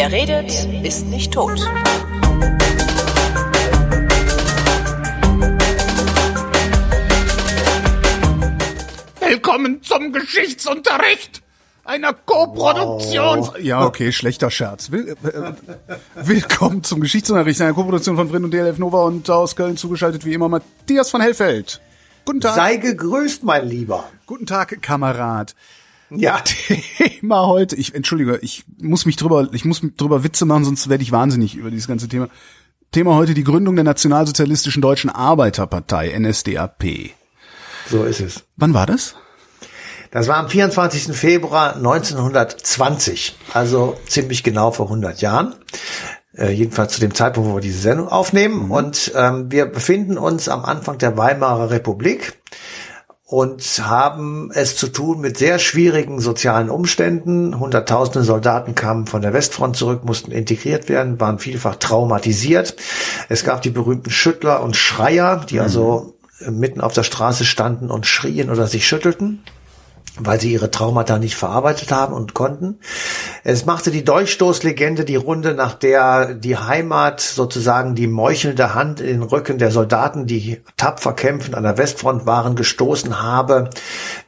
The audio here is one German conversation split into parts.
Wer redet, ist nicht tot. Willkommen zum Geschichtsunterricht einer Co-Produktion. Wow. Ja, okay, schlechter Scherz. Will, äh, äh, willkommen zum Geschichtsunterricht einer Co-Produktion von Vrin und DLF Nova und aus Köln zugeschaltet wie immer Matthias von Hellfeld. Guten Tag. Sei gegrüßt, mein Lieber. Guten Tag, Kamerad. Ja, Thema heute. Ich entschuldige, ich muss mich drüber, ich muss drüber Witze machen, sonst werde ich wahnsinnig über dieses ganze Thema. Thema heute die Gründung der Nationalsozialistischen Deutschen Arbeiterpartei NSDAP. So ist es. Wann war das? Das war am 24. Februar 1920, also ziemlich genau vor 100 Jahren. Äh, jedenfalls zu dem Zeitpunkt, wo wir diese Sendung aufnehmen. Mhm. Und ähm, wir befinden uns am Anfang der Weimarer Republik und haben es zu tun mit sehr schwierigen sozialen Umständen. Hunderttausende Soldaten kamen von der Westfront zurück, mussten integriert werden, waren vielfach traumatisiert. Es gab die berühmten Schüttler und Schreier, die mhm. also mitten auf der Straße standen und schrien oder sich schüttelten weil sie ihre Traumata nicht verarbeitet haben und konnten. Es machte die Dolchstoßlegende die Runde, nach der die Heimat sozusagen die meuchelnde Hand in den Rücken der Soldaten, die tapfer kämpfend an der Westfront waren, gestoßen habe,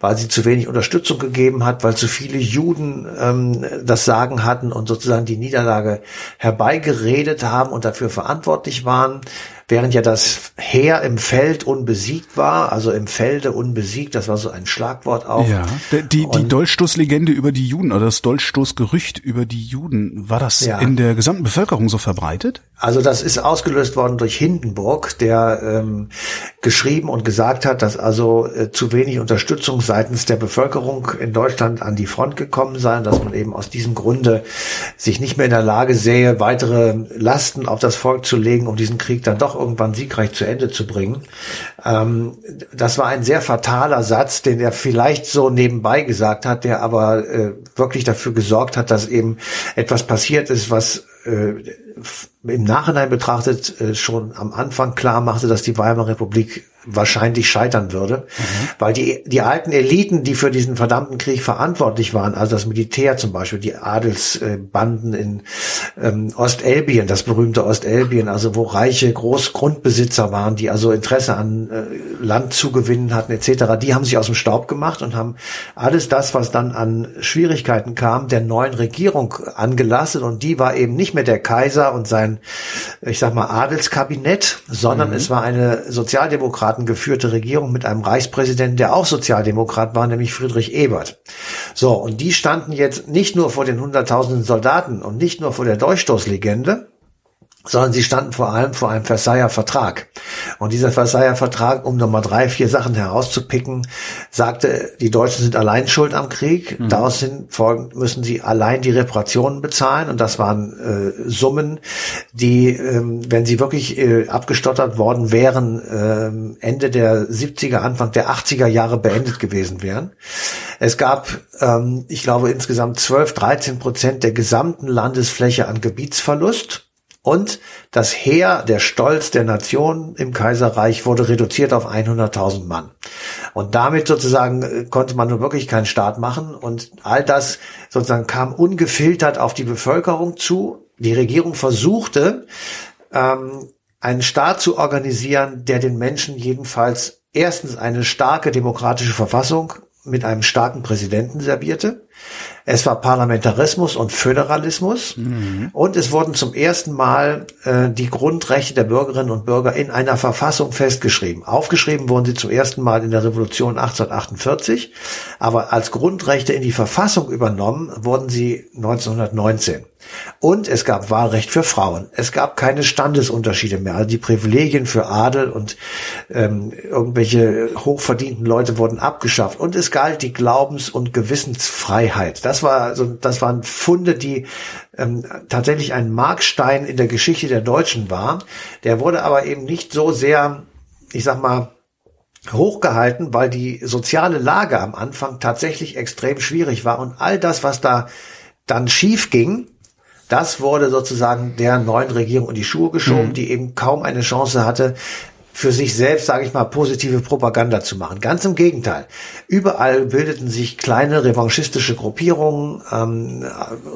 weil sie zu wenig Unterstützung gegeben hat, weil zu viele Juden ähm, das Sagen hatten und sozusagen die Niederlage herbeigeredet haben und dafür verantwortlich waren während ja das Heer im Feld unbesiegt war, also im Felde unbesiegt, das war so ein Schlagwort auch. Ja, die, die Dolchstoßlegende über die Juden oder das Dolchstoßgerücht über die Juden, war das ja. in der gesamten Bevölkerung so verbreitet? Also das ist ausgelöst worden durch Hindenburg, der ähm, geschrieben und gesagt hat, dass also äh, zu wenig Unterstützung seitens der Bevölkerung in Deutschland an die Front gekommen sei, dass man eben aus diesem Grunde sich nicht mehr in der Lage sähe, weitere Lasten auf das Volk zu legen, um diesen Krieg dann doch irgendwann siegreich zu Ende zu bringen. Ähm, das war ein sehr fataler Satz, den er vielleicht so nebenbei gesagt hat, der aber äh, wirklich dafür gesorgt hat, dass eben etwas passiert ist, was äh, im Nachhinein betrachtet äh, schon am Anfang klar machte, dass die Weimarer Republik wahrscheinlich scheitern würde, mhm. weil die, die alten Eliten, die für diesen verdammten Krieg verantwortlich waren, also das Militär zum Beispiel, die Adelsbanden in ähm, Ostelbien, das berühmte Ostelbien, also wo reiche Großgrundbesitzer waren, die also Interesse an äh, Land zu gewinnen hatten etc., die haben sich aus dem Staub gemacht und haben alles das, was dann an Schwierigkeiten kam, der neuen Regierung angelastet und die war eben nicht mehr der Kaiser und sein, ich sag mal, Adelskabinett, sondern mhm. es war eine Sozialdemokraten geführte Regierung mit einem Reichspräsidenten, der auch Sozialdemokrat war, nämlich Friedrich Ebert. So, und die standen jetzt nicht nur vor den hunderttausenden Soldaten und nicht nur vor der Durchstoßlegende, sondern sie standen vor allem vor einem Versailler Vertrag. Und dieser Versailler Vertrag, um nochmal drei, vier Sachen herauszupicken, sagte, die Deutschen sind allein schuld am Krieg. Mhm. Daraus folgend müssen sie allein die Reparationen bezahlen. Und das waren äh, Summen, die, ähm, wenn sie wirklich äh, abgestottert worden wären, äh, Ende der 70er, Anfang der 80er Jahre beendet gewesen wären. Es gab, ähm, ich glaube, insgesamt 12, 13 Prozent der gesamten Landesfläche an Gebietsverlust. Und das Heer, der Stolz der Nation im Kaiserreich wurde reduziert auf 100.000 Mann. Und damit sozusagen äh, konnte man nun wirklich keinen Staat machen. Und all das sozusagen kam ungefiltert auf die Bevölkerung zu. Die Regierung versuchte, ähm, einen Staat zu organisieren, der den Menschen jedenfalls erstens eine starke demokratische Verfassung mit einem starken Präsidenten servierte. Es war Parlamentarismus und Föderalismus mhm. und es wurden zum ersten Mal äh, die Grundrechte der Bürgerinnen und Bürger in einer Verfassung festgeschrieben. Aufgeschrieben wurden sie zum ersten Mal in der Revolution 1848, aber als Grundrechte in die Verfassung übernommen wurden sie 1919. Und es gab Wahlrecht für Frauen. Es gab keine Standesunterschiede mehr. Also die Privilegien für Adel und ähm, irgendwelche hochverdienten Leute wurden abgeschafft. Und es galt die Glaubens- und Gewissensfreiheit. Das war so, das waren Funde, die ähm, tatsächlich ein Markstein in der Geschichte der Deutschen war. Der wurde aber eben nicht so sehr, ich sag mal, hochgehalten, weil die soziale Lage am Anfang tatsächlich extrem schwierig war und all das, was da dann schief ging, das wurde sozusagen der neuen Regierung in die Schuhe geschoben, mhm. die eben kaum eine Chance hatte, für sich selbst, sage ich mal, positive Propaganda zu machen. Ganz im Gegenteil. Überall bildeten sich kleine revanchistische Gruppierungen, ähm,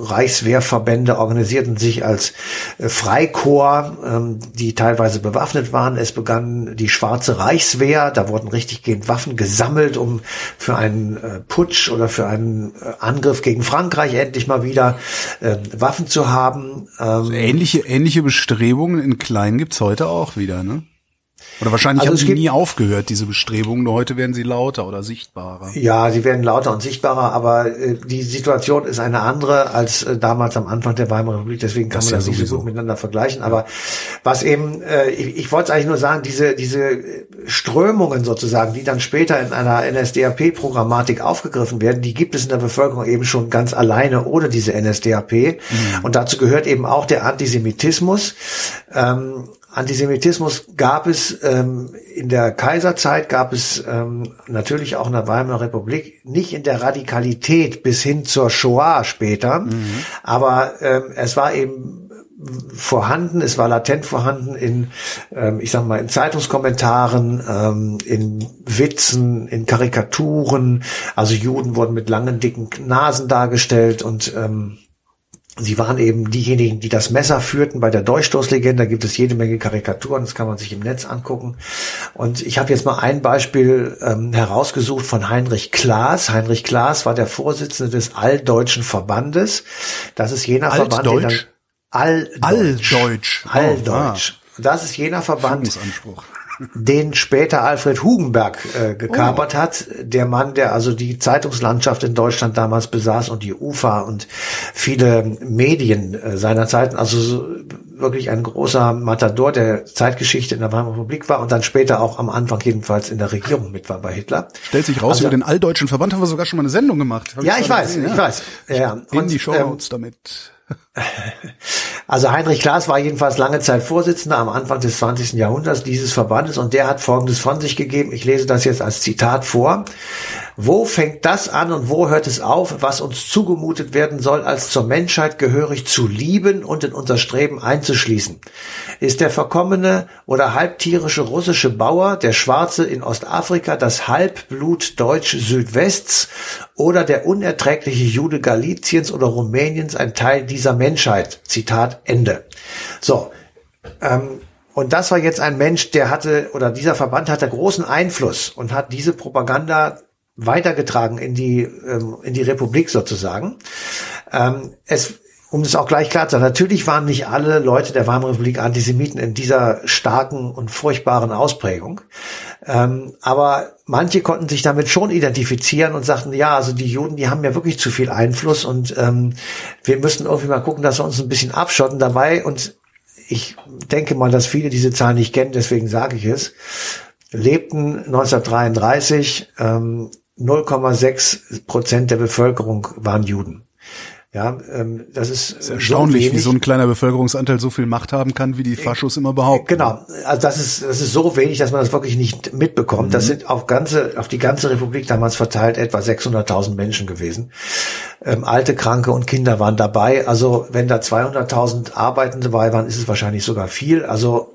Reichswehrverbände organisierten sich als äh, Freikorps, ähm, die teilweise bewaffnet waren. Es begann die Schwarze Reichswehr, da wurden richtig gehend Waffen gesammelt, um für einen äh, Putsch oder für einen äh, Angriff gegen Frankreich endlich mal wieder äh, Waffen zu haben. Ähm, also ähnliche, ähnliche Bestrebungen in klein gibt's heute auch wieder, ne? Oder wahrscheinlich also haben sie nie aufgehört, diese Bestrebungen, nur heute werden sie lauter oder sichtbarer. Ja, sie werden lauter und sichtbarer, aber äh, die Situation ist eine andere als äh, damals am Anfang der Weimarer Republik, deswegen kann das man das ja nicht so gut miteinander vergleichen. Aber was eben, äh, ich, ich wollte es eigentlich nur sagen, diese, diese Strömungen sozusagen, die dann später in einer NSDAP-Programmatik aufgegriffen werden, die gibt es in der Bevölkerung eben schon ganz alleine ohne diese NSDAP. Mhm. Und dazu gehört eben auch der Antisemitismus. Ähm, Antisemitismus gab es ähm, in der Kaiserzeit, gab es ähm, natürlich auch in der Weimarer Republik, nicht in der Radikalität bis hin zur Shoah später, mhm. aber ähm, es war eben vorhanden, es war latent vorhanden in, ähm, ich sag mal, in Zeitungskommentaren, ähm, in Witzen, in Karikaturen. Also Juden wurden mit langen, dicken Nasen dargestellt und ähm, Sie waren eben diejenigen, die das Messer führten bei der Durchstoßlegende. Da gibt es jede Menge Karikaturen, das kann man sich im Netz angucken. Und ich habe jetzt mal ein Beispiel ähm, herausgesucht von Heinrich Klaas. Heinrich Klaas war der Vorsitzende des Alldeutschen Verbandes. Das ist jener Altdeutsch? Verband, der dann Alldeutsch. Alldeutsch. Alldeutsch. Oh, ah. Das ist jener Verband, den später Alfred Hugenberg äh, gekapert oh. hat. Der Mann, der also die Zeitungslandschaft in Deutschland damals besaß und die UFA und viele Medien äh, seiner Zeit, also so, wirklich ein großer Matador der Zeitgeschichte in der Weimarer Republik war und dann später auch am Anfang jedenfalls in der Regierung mit war bei Hitler. Stellt sich raus, also, über den alldeutschen Verband haben wir sogar schon mal eine Sendung gemacht. ja, ich, ich weiß, gesehen, ich ja. weiß. Ja. In und, die Show Notes ähm, damit. Also Heinrich Klaas war jedenfalls lange Zeit Vorsitzender am Anfang des 20. Jahrhunderts dieses Verbandes und der hat Folgendes von sich gegeben. Ich lese das jetzt als Zitat vor. Wo fängt das an und wo hört es auf, was uns zugemutet werden soll, als zur Menschheit gehörig zu lieben und in unser Streben einzuschließen? Ist der verkommene oder halbtierische russische Bauer, der Schwarze in Ostafrika, das Halbblut Deutsch Südwests oder der unerträgliche Jude Galiciens oder Rumäniens ein Teil dieser Menschheit? Zitat Ende. So, ähm, und das war jetzt ein Mensch, der hatte, oder dieser Verband hatte großen Einfluss und hat diese Propaganda weitergetragen in die, ähm, in die Republik sozusagen. Ähm, es, um das auch gleich klar zu sagen, natürlich waren nicht alle Leute der Weimarer Republik Antisemiten in dieser starken und furchtbaren Ausprägung. Ähm, aber manche konnten sich damit schon identifizieren und sagten, ja, also die Juden, die haben ja wirklich zu viel Einfluss und ähm, wir müssen irgendwie mal gucken, dass wir uns ein bisschen abschotten dabei. Und ich denke mal, dass viele diese Zahlen nicht kennen, deswegen sage ich es lebten 1933 ähm, 0,6 Prozent der Bevölkerung waren Juden. Ja, ähm, das ist, das ist erstaunlich, so wie so ein kleiner Bevölkerungsanteil so viel Macht haben kann, wie die Faschos immer behaupten. Genau, also das ist das ist so wenig, dass man das wirklich nicht mitbekommt. Mhm. Das sind auf ganze auf die ganze Republik damals verteilt etwa 600.000 Menschen gewesen. Ähm, alte, Kranke und Kinder waren dabei. Also wenn da 200.000 Arbeitende dabei waren, ist es wahrscheinlich sogar viel. Also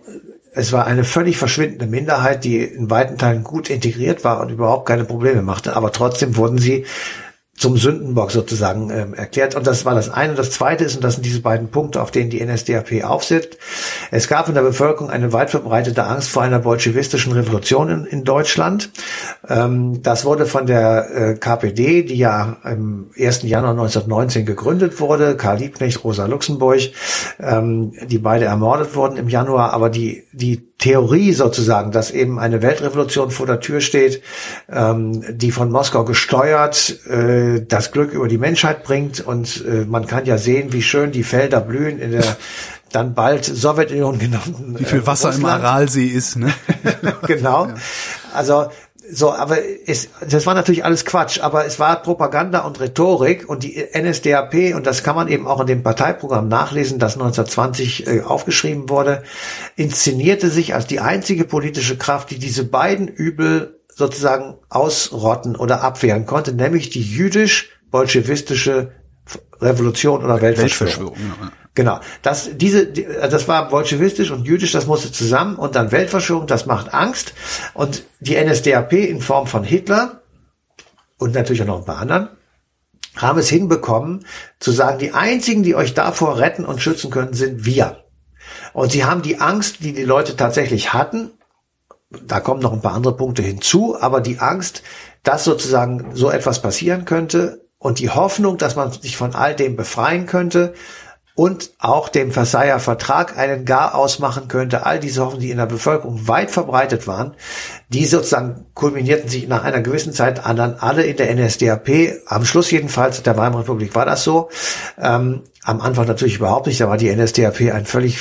es war eine völlig verschwindende Minderheit, die in weiten Teilen gut integriert war und überhaupt keine Probleme machte, aber trotzdem wurden sie zum Sündenbock sozusagen ähm, erklärt. Und das war das eine. Das zweite ist, und das sind diese beiden Punkte, auf denen die NSDAP aufsetzt. Es gab in der Bevölkerung eine weit verbreitete Angst vor einer bolschewistischen Revolution in, in Deutschland. Ähm, das wurde von der äh, KPD, die ja im 1. Januar 1919 gegründet wurde, Karl Liebknecht, Rosa Luxemburg, ähm, die beide ermordet wurden im Januar, aber die, die Theorie sozusagen, dass eben eine Weltrevolution vor der Tür steht, ähm, die von Moskau gesteuert äh, das Glück über die Menschheit bringt. Und äh, man kann ja sehen, wie schön die Felder blühen in der dann bald Sowjetunion genannten. Wie viel Wasser äh, im Aralsee ist, ne? genau. Also so, aber es, das war natürlich alles Quatsch, aber es war Propaganda und Rhetorik und die NSDAP, und das kann man eben auch in dem Parteiprogramm nachlesen, das 1920 äh, aufgeschrieben wurde, inszenierte sich als die einzige politische Kraft, die diese beiden Übel sozusagen ausrotten oder abwehren konnte, nämlich die jüdisch-bolschewistische Revolution oder Weltverschwörung. Weltverschwörung ja. Genau. Das, diese, das war bolschewistisch und jüdisch, das musste zusammen und dann Weltverschwörung, das macht Angst. Und die NSDAP in Form von Hitler und natürlich auch noch ein paar anderen haben es hinbekommen, zu sagen, die einzigen, die euch davor retten und schützen können, sind wir. Und sie haben die Angst, die die Leute tatsächlich hatten, da kommen noch ein paar andere Punkte hinzu, aber die Angst, dass sozusagen so etwas passieren könnte und die Hoffnung, dass man sich von all dem befreien könnte und auch dem Versailler Vertrag einen Gar ausmachen könnte. All diese Hoffnungen, die in der Bevölkerung weit verbreitet waren, die sozusagen kulminierten sich nach einer gewissen Zeit an dann alle in der NSDAP. Am Schluss jedenfalls der Weimarer Republik war das so. Ähm, am Anfang natürlich überhaupt nicht. Da war die NSDAP ein völlig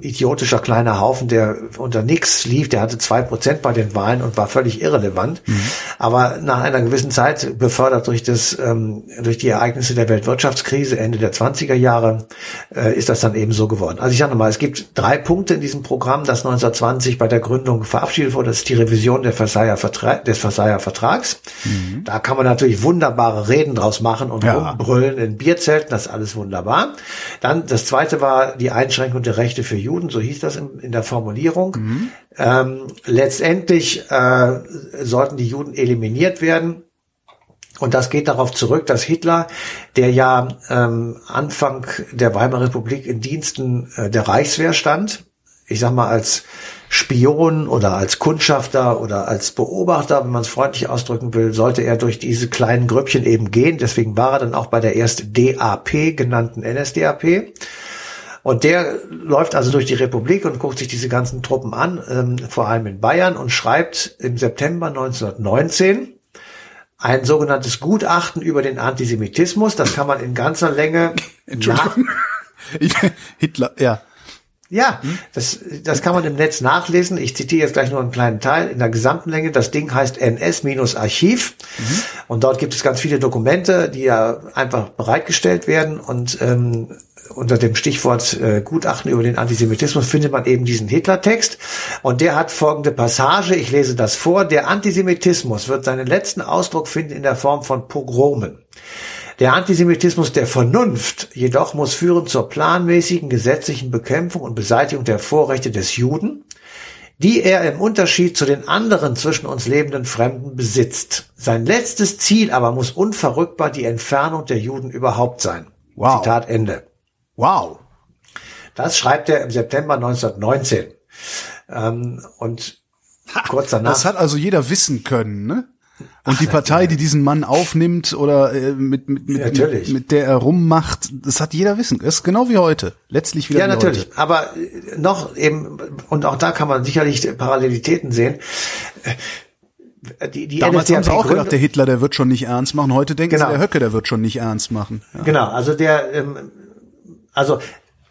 idiotischer kleiner Haufen, der unter nichts lief. Der hatte zwei Prozent bei den Wahlen und war völlig irrelevant. Mhm. Aber nach einer gewissen Zeit, befördert durch das, ähm, durch die Ereignisse der Weltwirtschaftskrise Ende der 20er Jahre, äh, ist das dann eben so geworden. Also ich sage nochmal, es gibt drei Punkte in diesem Programm, das 1920 bei der Gründung verabschiedet wurde. Das ist die Revision der Versailler Vertra des Versailler Vertrags. Mhm. Da kann man natürlich wunderbare Reden draus machen und ja. rumbrüllen in Bierzelten. Das alles alles wunderbar. Dann das zweite war die Einschränkung der Rechte für Juden, so hieß das in, in der Formulierung. Mhm. Ähm, letztendlich äh, sollten die Juden eliminiert werden. Und das geht darauf zurück, dass Hitler, der ja ähm, Anfang der Weimarer Republik in Diensten äh, der Reichswehr stand, ich sag mal als Spion oder als Kundschafter oder als Beobachter, wenn man es freundlich ausdrücken will, sollte er durch diese kleinen Grüppchen eben gehen. Deswegen war er dann auch bei der erst DAP genannten NSDAP. Und der läuft also durch die Republik und guckt sich diese ganzen Truppen an, ähm, vor allem in Bayern, und schreibt im September 1919 ein sogenanntes Gutachten über den Antisemitismus. Das kann man in ganzer Länge. Entschuldigung. Hitler, ja. Ja, das, das kann man im Netz nachlesen. Ich zitiere jetzt gleich nur einen kleinen Teil in der gesamten Länge. Das Ding heißt NS-Archiv. Mhm. Und dort gibt es ganz viele Dokumente, die ja einfach bereitgestellt werden. Und ähm, unter dem Stichwort äh, Gutachten über den Antisemitismus findet man eben diesen Hitler-Text. Und der hat folgende Passage. Ich lese das vor. Der Antisemitismus wird seinen letzten Ausdruck finden in der Form von Pogromen. Der Antisemitismus der Vernunft jedoch muss führen zur planmäßigen gesetzlichen Bekämpfung und Beseitigung der Vorrechte des Juden, die er im Unterschied zu den anderen zwischen uns lebenden Fremden besitzt. Sein letztes Ziel aber muss unverrückbar die Entfernung der Juden überhaupt sein. Wow. Zitat Ende. Wow. Das schreibt er im September 1919. Ähm, und kurz danach. Das hat also jeder wissen können, ne? Und Ach, die Partei, die diesen Mann aufnimmt oder äh, mit, mit, mit, mit, mit, der er rummacht, das hat jeder wissen. Das ist genau wie heute. Letztlich wieder. Ja, natürlich. Heute. Aber äh, noch eben, und auch da kann man sicherlich Parallelitäten sehen. Äh, die, die Damals haben sie auch gedacht, der Hitler, der wird schon nicht ernst machen. Heute denken genau. sie, der Höcke, der wird schon nicht ernst machen. Ja. Genau, also der, ähm, also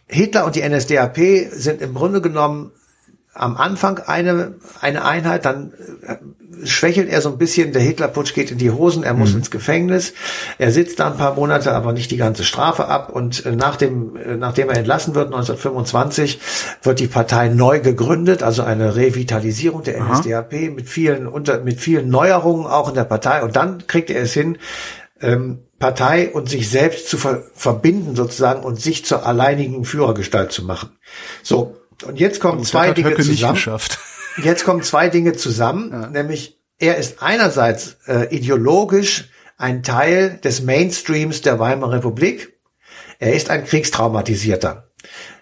Hitler und die NSDAP sind im Grunde genommen am Anfang eine, eine Einheit, dann äh, schwächelt er so ein bisschen, der Hitlerputsch geht in die Hosen, er muss mhm. ins Gefängnis, er sitzt da ein paar Monate, aber nicht die ganze Strafe ab und äh, nach dem, äh, nachdem er entlassen wird, 1925, wird die Partei neu gegründet, also eine Revitalisierung der Aha. NSDAP mit vielen, unter, mit vielen Neuerungen auch in der Partei und dann kriegt er es hin, ähm, Partei und sich selbst zu ver verbinden sozusagen und sich zur alleinigen Führergestalt zu machen. So, und jetzt kommen und zwei Dinge zusammen. Jetzt kommen zwei Dinge zusammen, ja. nämlich er ist einerseits äh, ideologisch ein Teil des Mainstreams der Weimarer Republik. Er ist ein Kriegstraumatisierter.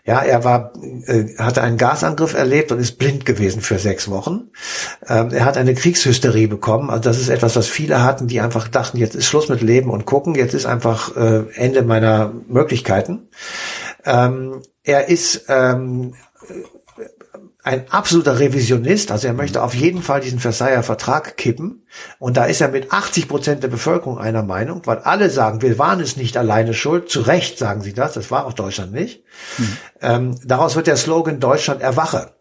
Ja, er war, äh, hatte einen Gasangriff erlebt und ist blind gewesen für sechs Wochen. Ähm, er hat eine Kriegshysterie bekommen. Also das ist etwas, was viele hatten, die einfach dachten, jetzt ist Schluss mit Leben und gucken, jetzt ist einfach äh, Ende meiner Möglichkeiten. Ähm, er ist ähm, ein absoluter Revisionist, also er möchte auf jeden Fall diesen Versailler Vertrag kippen. Und da ist er mit 80 Prozent der Bevölkerung einer Meinung, weil alle sagen, wir waren es nicht alleine schuld. Zu Recht sagen sie das, das war auch Deutschland nicht. Hm. Ähm, daraus wird der Slogan Deutschland erwache.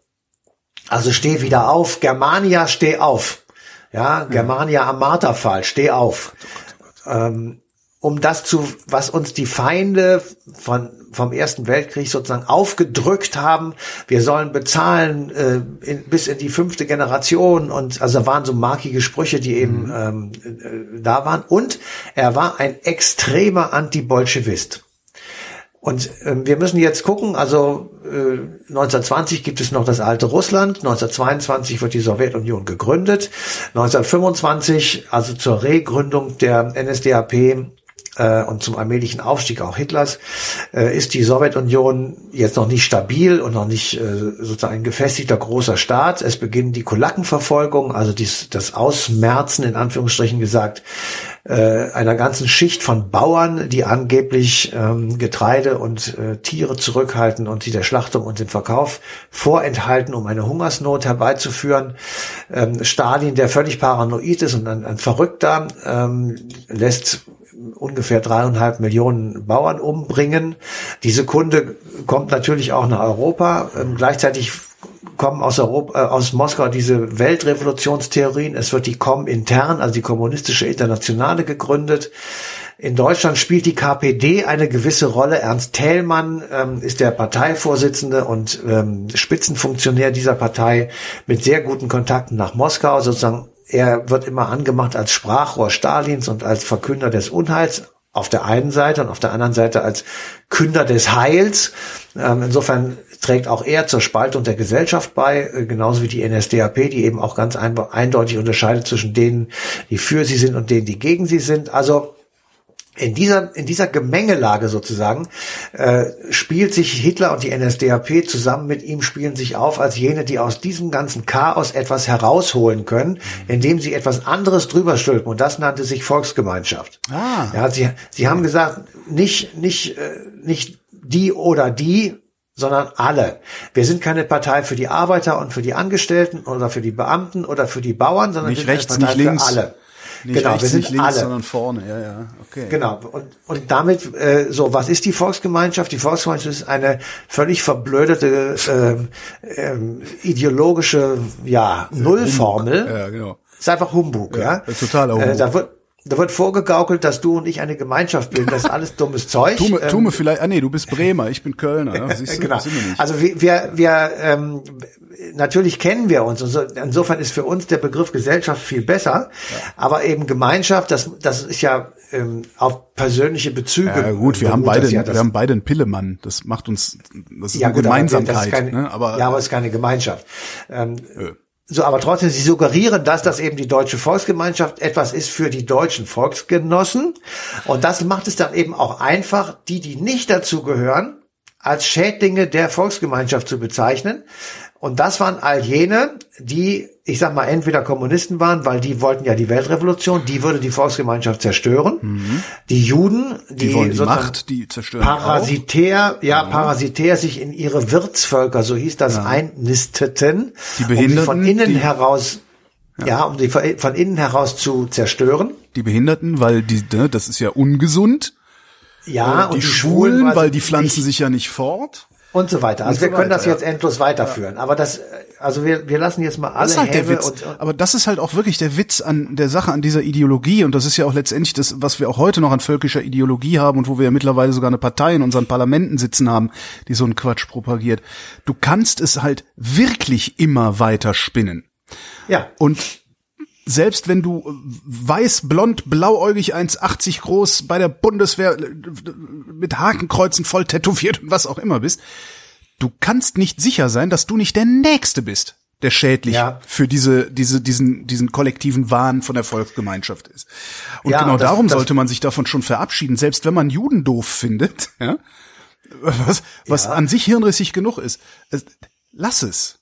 Also steh wieder auf, Germania, steh auf. Ja, Germania am Marterfall, steh auf. Ähm, um das zu, was uns die Feinde von, vom Ersten Weltkrieg sozusagen aufgedrückt haben. Wir sollen bezahlen äh, in, bis in die fünfte Generation und also waren so markige Sprüche, die eben mhm. ähm, äh, da waren. Und er war ein extremer Anti-Bolschewist. Und ähm, wir müssen jetzt gucken, also äh, 1920 gibt es noch das alte Russland, 1922 wird die Sowjetunion gegründet, 1925, also zur Regründung der NSDAP, äh, und zum allmählichen Aufstieg auch Hitlers, äh, ist die Sowjetunion jetzt noch nicht stabil und noch nicht äh, sozusagen ein gefestigter großer Staat. Es beginnen die Kulackenverfolgung, also dies, das Ausmerzen in Anführungsstrichen gesagt, äh, einer ganzen Schicht von Bauern, die angeblich ähm, Getreide und äh, Tiere zurückhalten und sie der Schlachtung und dem Verkauf vorenthalten, um eine Hungersnot herbeizuführen. Ähm, Stalin, der völlig paranoid ist und ein, ein Verrückter, ähm, lässt ungefähr dreieinhalb Millionen Bauern umbringen. Diese Kunde kommt natürlich auch nach Europa. Ähm, gleichzeitig kommen aus Europa, äh, aus Moskau diese Weltrevolutionstheorien. Es wird die Com intern, also die kommunistische Internationale gegründet. In Deutschland spielt die KPD eine gewisse Rolle. Ernst Thälmann ähm, ist der Parteivorsitzende und ähm, Spitzenfunktionär dieser Partei mit sehr guten Kontakten nach Moskau, sozusagen er wird immer angemacht als Sprachrohr Stalins und als Verkünder des Unheils auf der einen Seite und auf der anderen Seite als Künder des Heils. Ähm, insofern trägt auch er zur Spaltung der Gesellschaft bei, äh, genauso wie die NSDAP, die eben auch ganz eindeutig unterscheidet zwischen denen, die für sie sind und denen, die gegen sie sind. Also in dieser, in dieser Gemengelage sozusagen äh, spielt sich Hitler und die NSDAP zusammen mit ihm spielen sich auf als jene, die aus diesem ganzen Chaos etwas herausholen können, indem sie etwas anderes drüber stülpen. Und das nannte sich Volksgemeinschaft. Ah. Ja, sie, sie haben gesagt, nicht, nicht, äh, nicht die oder die, sondern alle. Wir sind keine Partei für die Arbeiter und für die Angestellten oder für die Beamten oder für die Bauern, sondern nicht wir sind eine Partei nicht links. für alle. Nicht genau, rechts, wir sind nicht links, alle. sondern vorne. Ja, ja, okay. Genau. Und, und damit, äh, so, was ist die Volksgemeinschaft? Die Volksgemeinschaft ist eine völlig verblödete ähm, ähm, ideologische ja, Nullformel. Ja, genau. Ist einfach Humbug, ja. ja. Totaler Humbug. Äh, da wird, da wird vorgegaukelt, dass du und ich eine Gemeinschaft bilden. Das ist alles dummes Zeug. Tu mir, tu Ähm, mir vielleicht, ah nee, du bist Bremer, ich bin Kölner. Ja, siehst du, genau. sind wir nicht. Also wir, wir, wir ähm, natürlich kennen wir uns. Und so, insofern ist für uns der Begriff Gesellschaft viel besser. Aber eben Gemeinschaft, das, das ist ja ähm, auf persönliche Bezüge. ja, gut, wir haben beruht beide, ja, wir haben beide einen Pillemann. Das macht uns, das ist ja, eine gut, aber Gemeinsamkeit. ist keine, ne? aber, ja, aber es ist keine Gemeinschaft. Ähm, Äh. So, aber trotzdem, sie suggerieren, dass das eben die deutsche Volksgemeinschaft etwas ist für die deutschen Volksgenossen. Und das macht es dann eben auch einfach, die, die nicht dazu gehören, als Schädlinge der Volksgemeinschaft zu bezeichnen. Und das waren all jene, die, ich sag mal, entweder Kommunisten waren, weil die wollten ja die Weltrevolution, die würde die Volksgemeinschaft zerstören. Die Juden, die, die wollen die sozusagen Macht, die zerstören auch. parasitär, ja, parasitär sich in ihre Wirtsvölker, so hieß das, einnisteten, Die um sie Behinderten, von innen die- heraus, ja. um sie von innen heraus zu zerstören. Die Behinderten, weil die, ne, das ist ja ungesund. Ja, die, Schwulen, Schwulen, weil die pflanzen sich ja nicht fort. Und so weiter. Also wir können das weiter, jetzt endlos weiterführen. Aber das, also wir, wir lassen jetzt mal alle Das ist halt der Witz. und, und Aber das ist halt auch wirklich der Witz an der Sache, an dieser Ideologie. Und das ist ja auch letztendlich das, was wir auch heute noch an völkischer Ideologie haben und wo wir ja mittlerweile sogar eine Partei in unseren Parlamenten sitzen haben, die so einen Quatsch propagiert. Du kannst es halt wirklich immer weiter spinnen. ja, Und selbst wenn du weiß, blond, blauäugig 1,80 groß bei der Bundeswehr äh, mit Hakenkreuzen voll tätowiert und was auch immer bist, du kannst nicht sicher sein, dass du nicht der Nächste bist, der schädlich Ja. für diese, diese, diesen, diesen kollektiven Wahn von der Volksgemeinschaft ist. Und Ja, genau das- darum das- sollte man sich davon schon verabschieden, selbst wenn man Juden doof findet, ja, was, was Ja. an sich hirnrissig genug ist. Lass es.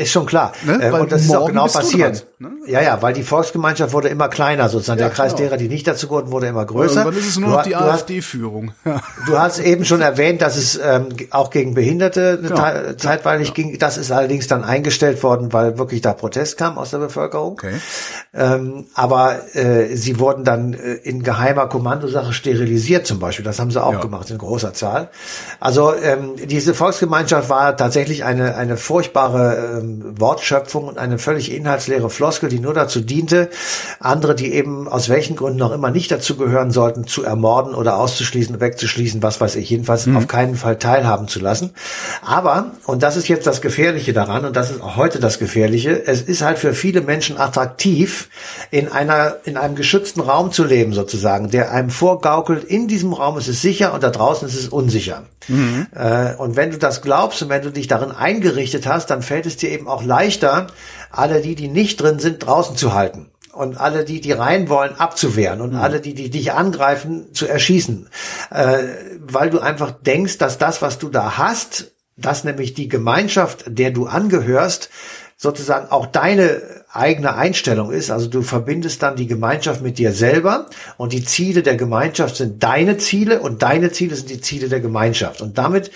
Ist schon klar. Ne? Äh, und das ist auch genau passiert. ne? Ja, ja, weil die Volksgemeinschaft wurde immer kleiner sozusagen. Ja, der Kreis genau. derer, die nicht dazu gehörten, wurde immer größer. Irgendwann ist es nur noch die AfD-Führung. Ja. Du hast eben schon erwähnt, dass es ähm, auch gegen Behinderte Genau. Zeitweilig ging. Das ist allerdings dann eingestellt worden, weil wirklich da Protest kam aus der Bevölkerung. Okay. Ähm, aber äh, sie wurden dann äh, in geheimer Kommandosache sterilisiert zum Beispiel. Das haben sie auch Ja. gemacht in großer Zahl. Also ähm, diese Volksgemeinschaft war tatsächlich eine, eine furchtbare ähm, Wortschöpfung und eine völlig inhaltsleere Floskel, die nur dazu diente, andere, die eben aus welchen Gründen auch immer nicht dazu gehören sollten, zu ermorden oder auszuschließen, wegzuschließen, was weiß ich, jedenfalls mhm. auf keinen Fall teilhaben zu lassen. Aber, und das ist jetzt das Gefährliche daran, und das ist auch heute das Gefährliche, es ist halt für viele Menschen attraktiv, in einer, in einem geschützten Raum zu leben, sozusagen, der einem vorgaukelt, in diesem Raum ist es sicher und da draußen ist es unsicher. Mhm. Äh, und wenn du das glaubst und wenn du dich darin eingerichtet hast, dann fällt es dir eben auch leichter, alle die, die nicht drin sind, draußen zu halten und alle die, die rein wollen, abzuwehren und mhm. alle die, die dich angreifen, zu erschießen, äh, weil du einfach denkst, dass das, was du da hast, dass nämlich die Gemeinschaft, der du angehörst, sozusagen auch deine eigene Einstellung ist. Also du verbindest dann die Gemeinschaft mit dir selber und die Ziele der Gemeinschaft sind deine Ziele und deine Ziele sind die Ziele der Gemeinschaft. Und damit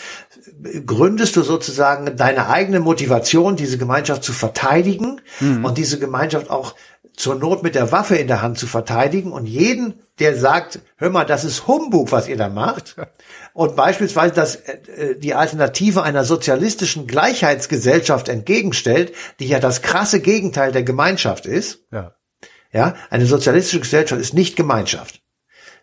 gründest du sozusagen deine eigene Motivation, diese Gemeinschaft zu verteidigen mhm. und diese Gemeinschaft auch zur Not mit der Waffe in der Hand zu verteidigen und jeden, der sagt, hör mal, das ist Humbug, was ihr da macht, und beispielsweise das, äh, die Alternative einer sozialistischen Gleichheitsgesellschaft entgegenstellt, die ja das krasse Gegenteil der Gemeinschaft ist. Ja. Ja, eine sozialistische Gesellschaft ist nicht Gemeinschaft.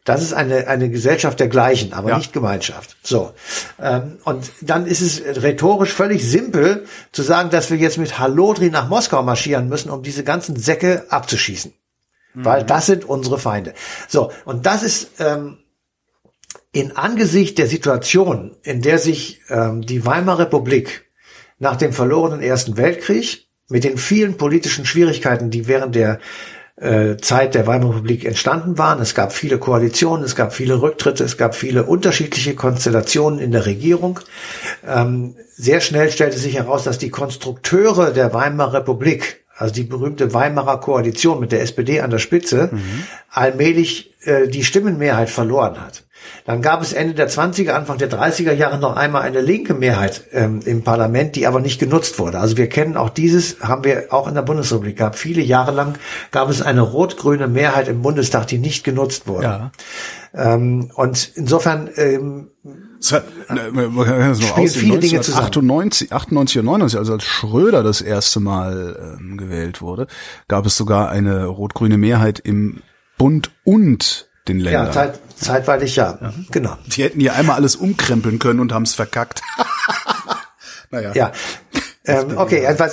Das ist eine, eine Gesellschaft der Gleichen, aber ja. nicht Gemeinschaft. So. Ähm, und dann ist es rhetorisch völlig simpel zu sagen, dass wir jetzt mit Halodri nach Moskau marschieren müssen, um diese ganzen Säcke abzuschießen. Mhm. Weil das sind unsere Feinde. So. Und das ist, ähm, in Angesicht der Situation, in der sich ähm, die Weimarer Republik nach dem verlorenen Ersten Weltkrieg mit den vielen politischen Schwierigkeiten, die während der äh, Zeit der Weimarer Republik entstanden waren. Es gab viele Koalitionen, es gab viele Rücktritte, es gab viele unterschiedliche Konstellationen in der Regierung. Ähm, sehr schnell stellte sich heraus, dass die Konstrukteure der Weimarer Republik, also die berühmte Weimarer Koalition mit der SPD an der Spitze, mhm. allmählich äh, die Stimmenmehrheit verloren hat. Dann gab es Ende der 20er, Anfang der 30er Jahre noch einmal eine linke Mehrheit ähm, im Parlament, die aber nicht genutzt wurde. Also wir kennen auch dieses, haben wir auch in der Bundesrepublik gehabt. Viele Jahre lang gab es eine rot-grüne Mehrheit im Bundestag, die nicht genutzt wurde. Ja. Ähm, und insofern ähm, es hat, man kann das noch aussehen, viele 1998, 98 und 99, also als Schröder das erste Mal ähm, gewählt wurde, gab es sogar eine rot-grüne Mehrheit im Bund und den Ländern. Ja, zeit, zeitweilig ja. ja. Genau. Die hätten hier einmal alles umkrempeln können und haben es verkackt. naja. Ja. Ähm, okay, also,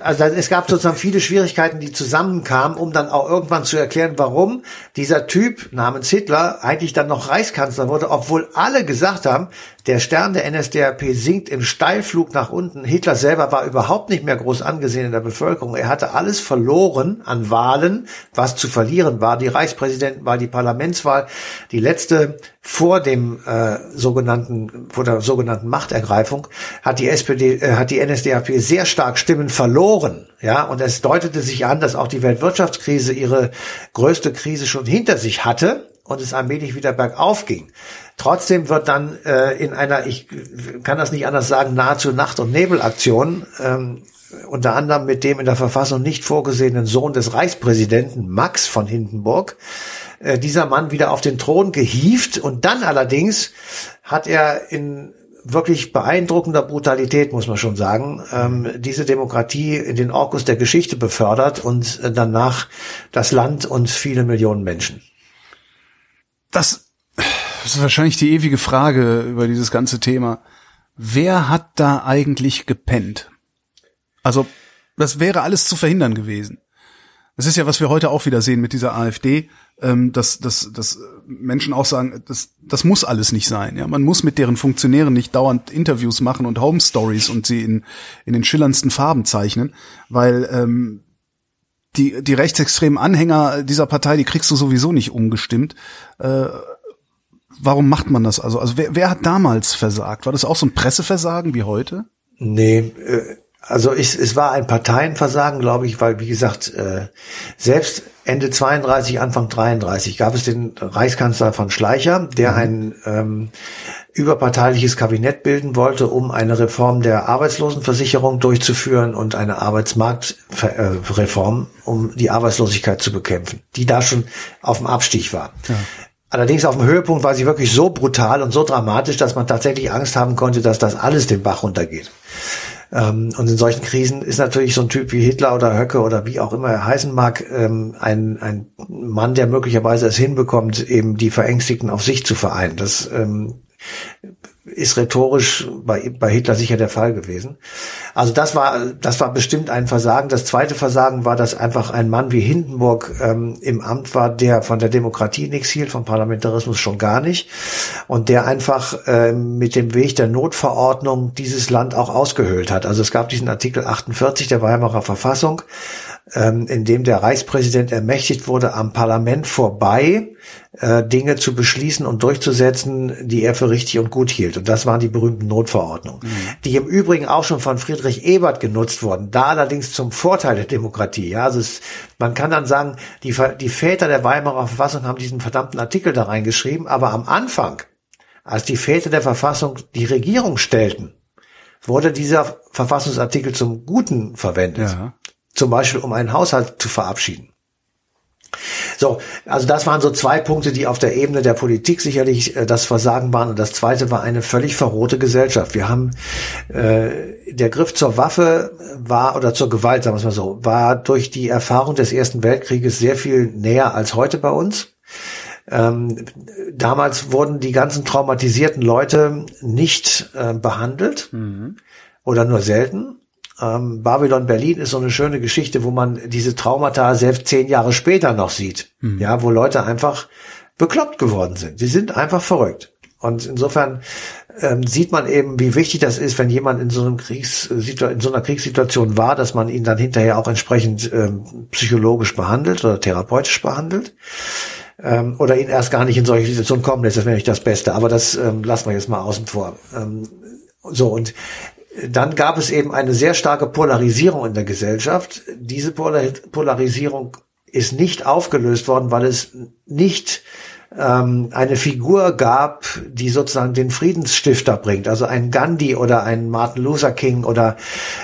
also es gab sozusagen viele Schwierigkeiten, die zusammenkamen, um dann auch irgendwann zu erklären, warum dieser Typ namens Hitler eigentlich dann noch Reichskanzler wurde, obwohl alle gesagt haben, der Stern der NSDAP sinkt im Steilflug nach unten. Hitler selber war überhaupt nicht mehr groß angesehen in der Bevölkerung. Er hatte alles verloren an Wahlen, was zu verlieren war. Die Reichspräsidentenwahl, die Parlamentswahl, die letzte vor dem äh, sogenannten vor der sogenannten Machtergreifung hat die SPD äh, hat die NSDAP sehr stark Stimmen verloren, ja, und es deutete sich an, dass auch die Weltwirtschaftskrise ihre größte Krise schon hinter sich hatte und es allmählich wieder bergauf ging. Trotzdem wird dann äh, in einer, ich kann das nicht anders sagen, nahezu Nacht- und Nebelaktion, ähm, unter anderem mit dem in der Verfassung nicht vorgesehenen Sohn des Reichspräsidenten Max von Hindenburg, äh, dieser Mann wieder auf den Thron gehievt und dann allerdings hat er in wirklich beeindruckender Brutalität, muss man schon sagen, ähm, diese Demokratie in den Orkus der Geschichte befördert und danach das Land und viele Millionen Menschen. Das ist wahrscheinlich die ewige Frage über dieses ganze Thema. Wer hat da eigentlich gepennt? Also, das wäre alles zu verhindern gewesen. Das ist ja, was wir heute auch wieder sehen mit dieser AfD, ähm, dass, dass, dass Menschen auch sagen, das, das muss alles nicht sein. Ja, man muss mit deren Funktionären nicht dauernd Interviews machen und Home Stories und sie in, in den schillerndsten Farben zeichnen, weil ähm, die, die rechtsextremen Anhänger dieser Partei, die kriegst du sowieso nicht umgestimmt. Äh, warum macht man das also? Also wer, wer hat damals versagt? War das auch so ein Presseversagen wie heute? Nee, äh, also ich, es war ein Parteienversagen, glaube ich, weil, wie gesagt, äh, selbst Ende 32, Anfang 33 gab es den Reichskanzler von Schleicher, der mhm. ein ähm, überparteiliches Kabinett bilden wollte, um eine Reform der Arbeitslosenversicherung durchzuführen und eine Arbeitsmarktreform, um die Arbeitslosigkeit zu bekämpfen, die da schon auf dem Abstieg war. Ja. Allerdings auf dem Höhepunkt war sie wirklich so brutal und so dramatisch, dass man tatsächlich Angst haben konnte, dass das alles den Bach runtergeht. Ähm, und in solchen Krisen ist natürlich so ein Typ wie Hitler oder Höcke oder wie auch immer er heißen mag, ähm, ein, ein Mann, der möglicherweise es hinbekommt, eben die Verängstigten auf sich zu vereinen. Das ähm, ist rhetorisch bei, bei Hitler sicher der Fall gewesen. Also das war, das war bestimmt ein Versagen. Das zweite Versagen war, dass einfach ein Mann wie Hindenburg ähm, im Amt war, der von der Demokratie nichts hielt, vom Parlamentarismus schon gar nicht und der einfach äh, mit dem Weg der Notverordnung dieses Land auch ausgehöhlt hat. Also es gab diesen Artikel 48 der Weimarer Verfassung, ähm, in dem der Reichspräsident ermächtigt wurde, am Parlament vorbei äh, Dinge zu beschließen und durchzusetzen, die er für richtig und gut hielt. Und das waren die berühmten Notverordnungen, mhm. die im Übrigen auch schon von Friedrich Ebert genutzt wurden, da allerdings zum Vorteil der Demokratie. Ja, also es, man kann dann sagen, die, die Väter der Weimarer Verfassung haben diesen verdammten Artikel da reingeschrieben, aber am Anfang, als die Väter der Verfassung die Regierung stellten, wurde dieser Verfassungsartikel zum Guten verwendet. Ja. Zum Beispiel, um einen Haushalt zu verabschieden. So, also das waren so zwei Punkte, die auf der Ebene der Politik sicherlich äh, das Versagen waren. Und das zweite war eine völlig verrohte Gesellschaft. Wir haben äh, der Griff zur Waffe war oder zur Gewalt, sagen wir es mal so, war durch die Erfahrung des Ersten Weltkrieges sehr viel näher als heute bei uns. Ähm, damals wurden die ganzen traumatisierten Leute nicht äh, behandelt mhm. oder nur selten. Ähm, Babylon Berlin ist so eine schöne Geschichte, wo man diese Traumata selbst zehn Jahre später noch sieht. Mhm. Ja, wo Leute einfach bekloppt geworden sind. Sie sind einfach verrückt. Und insofern ähm, sieht man eben, wie wichtig das ist, wenn jemand in so, einem Kriegs in so einer Kriegssituation war, dass man ihn dann hinterher auch entsprechend ähm, psychologisch behandelt oder therapeutisch behandelt. Ähm, oder ihn erst gar nicht in solche Situationen kommen lässt, das wäre nicht das Beste. Aber das ähm, lassen wir jetzt mal außen vor. Ähm, so, und dann gab es eben eine sehr starke Polarisierung in der Gesellschaft. Diese Polarisierung ist nicht aufgelöst worden, weil es nicht ähm, eine Figur gab, die sozusagen den Friedensstifter bringt. Also ein Gandhi oder ein Martin Luther King oder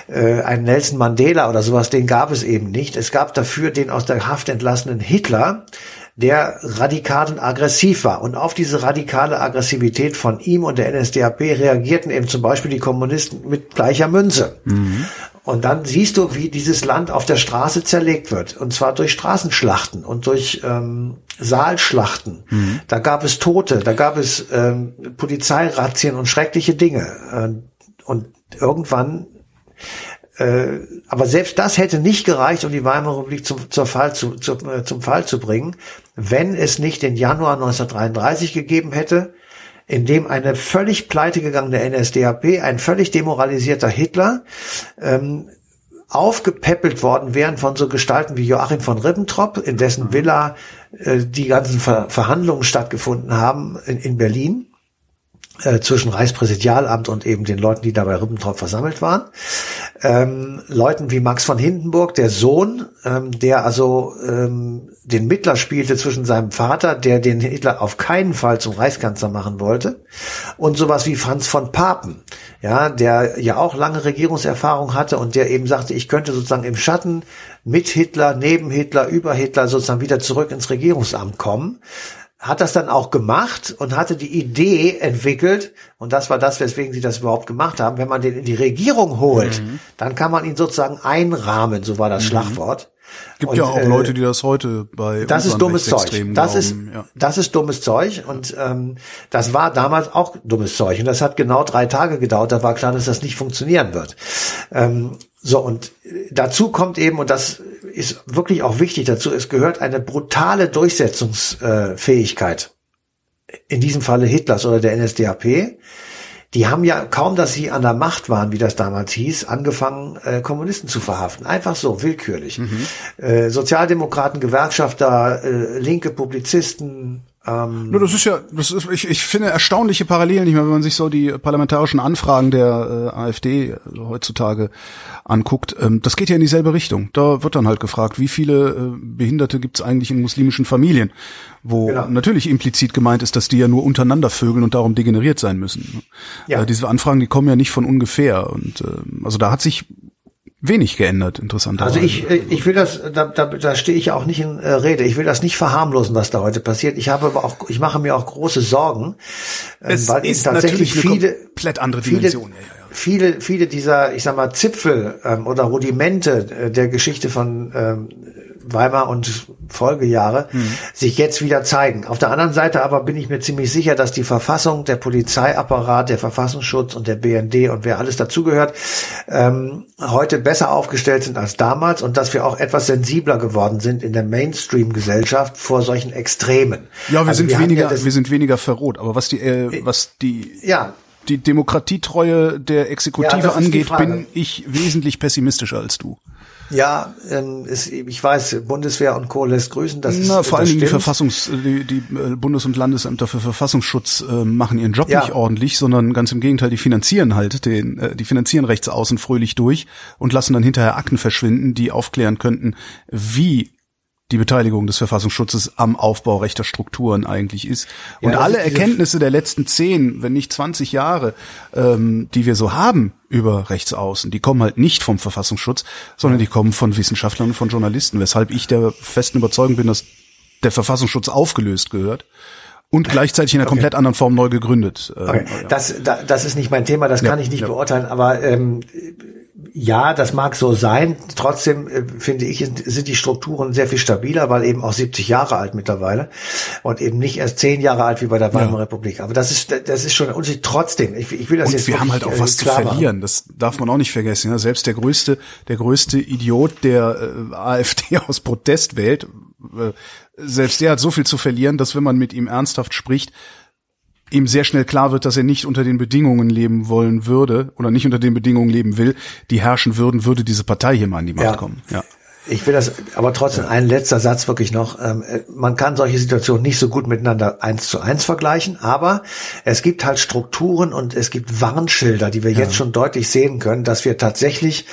äh, ein Nelson Mandela oder sowas, den gab es eben nicht. Es gab dafür den aus der Haft entlassenen Hitler, der radikal und aggressiv war. Und auf diese radikale Aggressivität von ihm und der NSDAP reagierten eben zum Beispiel die Kommunisten mit gleicher Münze. Mhm. Und dann siehst du, wie dieses Land auf der Straße zerlegt wird. Und zwar durch Straßenschlachten und durch ähm, Saalschlachten. Mhm. Da gab es Tote, da gab es ähm, Polizeirazzien und schreckliche Dinge. Äh, und irgendwann äh, aber selbst das hätte nicht gereicht, um die Weimarer Republik zum, zur Fall zu, zu, äh, zum Fall zu bringen, wenn es nicht den Januar 1933 gegeben hätte, in dem eine völlig pleitegegangene NSDAP, ein völlig demoralisierter Hitler, ähm, aufgepäppelt worden wären von so Gestalten wie Joachim von Ribbentrop, in dessen Villa äh, die ganzen Ver Verhandlungen stattgefunden haben in, in Berlin äh, zwischen Reichspräsidialamt und eben den Leuten, die da bei Ribbentrop versammelt waren. Ähm, Leuten wie Max von Hindenburg, der Sohn, ähm, der also ähm, den Mittler spielte zwischen seinem Vater, der den Hitler auf keinen Fall zum Reichskanzler machen wollte, und sowas wie Franz von Papen, ja, der ja auch lange Regierungserfahrung hatte und der eben sagte, ich könnte sozusagen im Schatten mit Hitler, neben Hitler, über Hitler sozusagen wieder zurück ins Regierungsamt kommen hat das dann auch gemacht und hatte die Idee entwickelt, und das war das, weswegen sie das überhaupt gemacht haben, wenn man den in die Regierung holt, mhm. dann kann man ihn sozusagen einrahmen, so war das mhm. Schlagwort. Gibt und, ja auch äh, Leute, die das heute bei Das ist dummes Zeug. Das glauben. ist ja. das ist dummes Zeug und ähm, das war damals auch dummes Zeug und das hat genau drei Tage gedauert. Da war klar, dass das nicht funktionieren wird. Ähm, so und dazu kommt eben und das ist wirklich auch wichtig dazu, es gehört eine brutale Durchsetzungsfähigkeit. In diesem Falle Hitlers oder der NSDAP. Die haben ja kaum, dass sie an der Macht waren, wie das damals hieß, angefangen, äh, Kommunisten zu verhaften. Einfach so, willkürlich. Mhm. Äh, Sozialdemokraten, Gewerkschafter, äh, linke Publizisten, ähm, no, das ist ja, das ist, ich, ich finde erstaunliche Parallelen, nicht mehr, wenn man sich so die parlamentarischen Anfragen der äh, AfD also heutzutage anguckt. Ähm, das geht ja in dieselbe Richtung. Da wird dann halt gefragt, wie viele äh, Behinderte gibt es eigentlich in muslimischen Familien, wo genau. natürlich implizit gemeint ist, dass die ja nur untereinander vögeln und darum degeneriert sein müssen. Ja. Äh, diese Anfragen, die kommen ja nicht von ungefähr. Und äh, also da hat sich wenig geändert, interessanterweise. Also ich, äh, ich will das, da, da, da stehe ich auch nicht in äh, Rede. Ich will das nicht verharmlosen, was da heute passiert. Ich habe aber auch, ich mache mir auch große Sorgen, es weil ist tatsächlich viele, komplett andere Dimension. Viele, viele, viele dieser, ich sag mal, Zipfel ähm, oder Rudimente äh, der Geschichte von ähm, Weimar und Folgejahre mhm. sich jetzt wieder zeigen. Auf der anderen Seite aber bin ich mir ziemlich sicher, dass die Verfassung, der Polizeiapparat, der Verfassungsschutz und der BND und wer alles dazugehört, ähm, heute besser aufgestellt sind als damals und dass wir auch etwas sensibler geworden sind in der Mainstream-Gesellschaft vor solchen Extremen. Ja, wir also sind wir weniger, ja wir sind weniger verroht. Aber was die, äh, was die, ja, die Demokratietreue der Exekutive ja, angeht, bin ich wesentlich pessimistischer als du. Ja, ähm, ist, ich weiß, Bundeswehr und Co. lässt grüßen. Das Na, ist, vor allen Dingen die Verfassungs, die, die äh, Bundes- und Landesämter für Verfassungsschutz äh, machen ihren Job ja. nicht ordentlich, sondern ganz im Gegenteil, die finanzieren halt den, äh, die finanzieren rechts außen fröhlich durch und lassen dann hinterher Akten verschwinden, die aufklären könnten, wie die Beteiligung des Verfassungsschutzes am Aufbau rechter Strukturen eigentlich ist. Und ja, alle Erkenntnisse der letzten zehn, wenn nicht zwanzig Jahre, ähm, die wir so haben über Rechtsaußen, die kommen halt nicht vom Verfassungsschutz, sondern die kommen von Wissenschaftlern und von Journalisten, weshalb ich der festen Überzeugung bin, dass der Verfassungsschutz aufgelöst gehört und gleichzeitig in einer okay. komplett anderen Form neu gegründet. Ähm, okay. Das, das ist nicht mein Thema, das ja, kann ich nicht ja. beurteilen, aber ähm, ja, das mag so sein. Trotzdem äh, finde ich, sind die Strukturen sehr viel stabiler, weil eben auch 70 Jahre alt mittlerweile und eben nicht erst 10 Jahre alt wie bei der Weimarer ja. Republik. Aber das ist, das ist schon ein Unterschied. Trotzdem, ich, ich will das und jetzt wir haben halt auch was zu verlieren. Machen. Das darf man auch nicht vergessen. Ja, selbst der größte, der größte Idiot, der äh, AfD aus Protest wählt, äh, selbst der hat so viel zu verlieren, dass wenn man mit ihm ernsthaft spricht, ihm sehr schnell klar wird, dass er nicht unter den Bedingungen leben wollen würde oder nicht unter den Bedingungen leben will, die herrschen würden, würde diese Partei hier mal an die Macht ja. kommen. Ja. Ich will das, aber trotzdem ein letzter Satz wirklich noch. Ähm, äh, man kann solche Situationen nicht so gut miteinander eins zu eins vergleichen, aber es gibt halt Strukturen und es gibt Warnschilder, die wir ja. jetzt schon deutlich sehen können, dass wir tatsächlich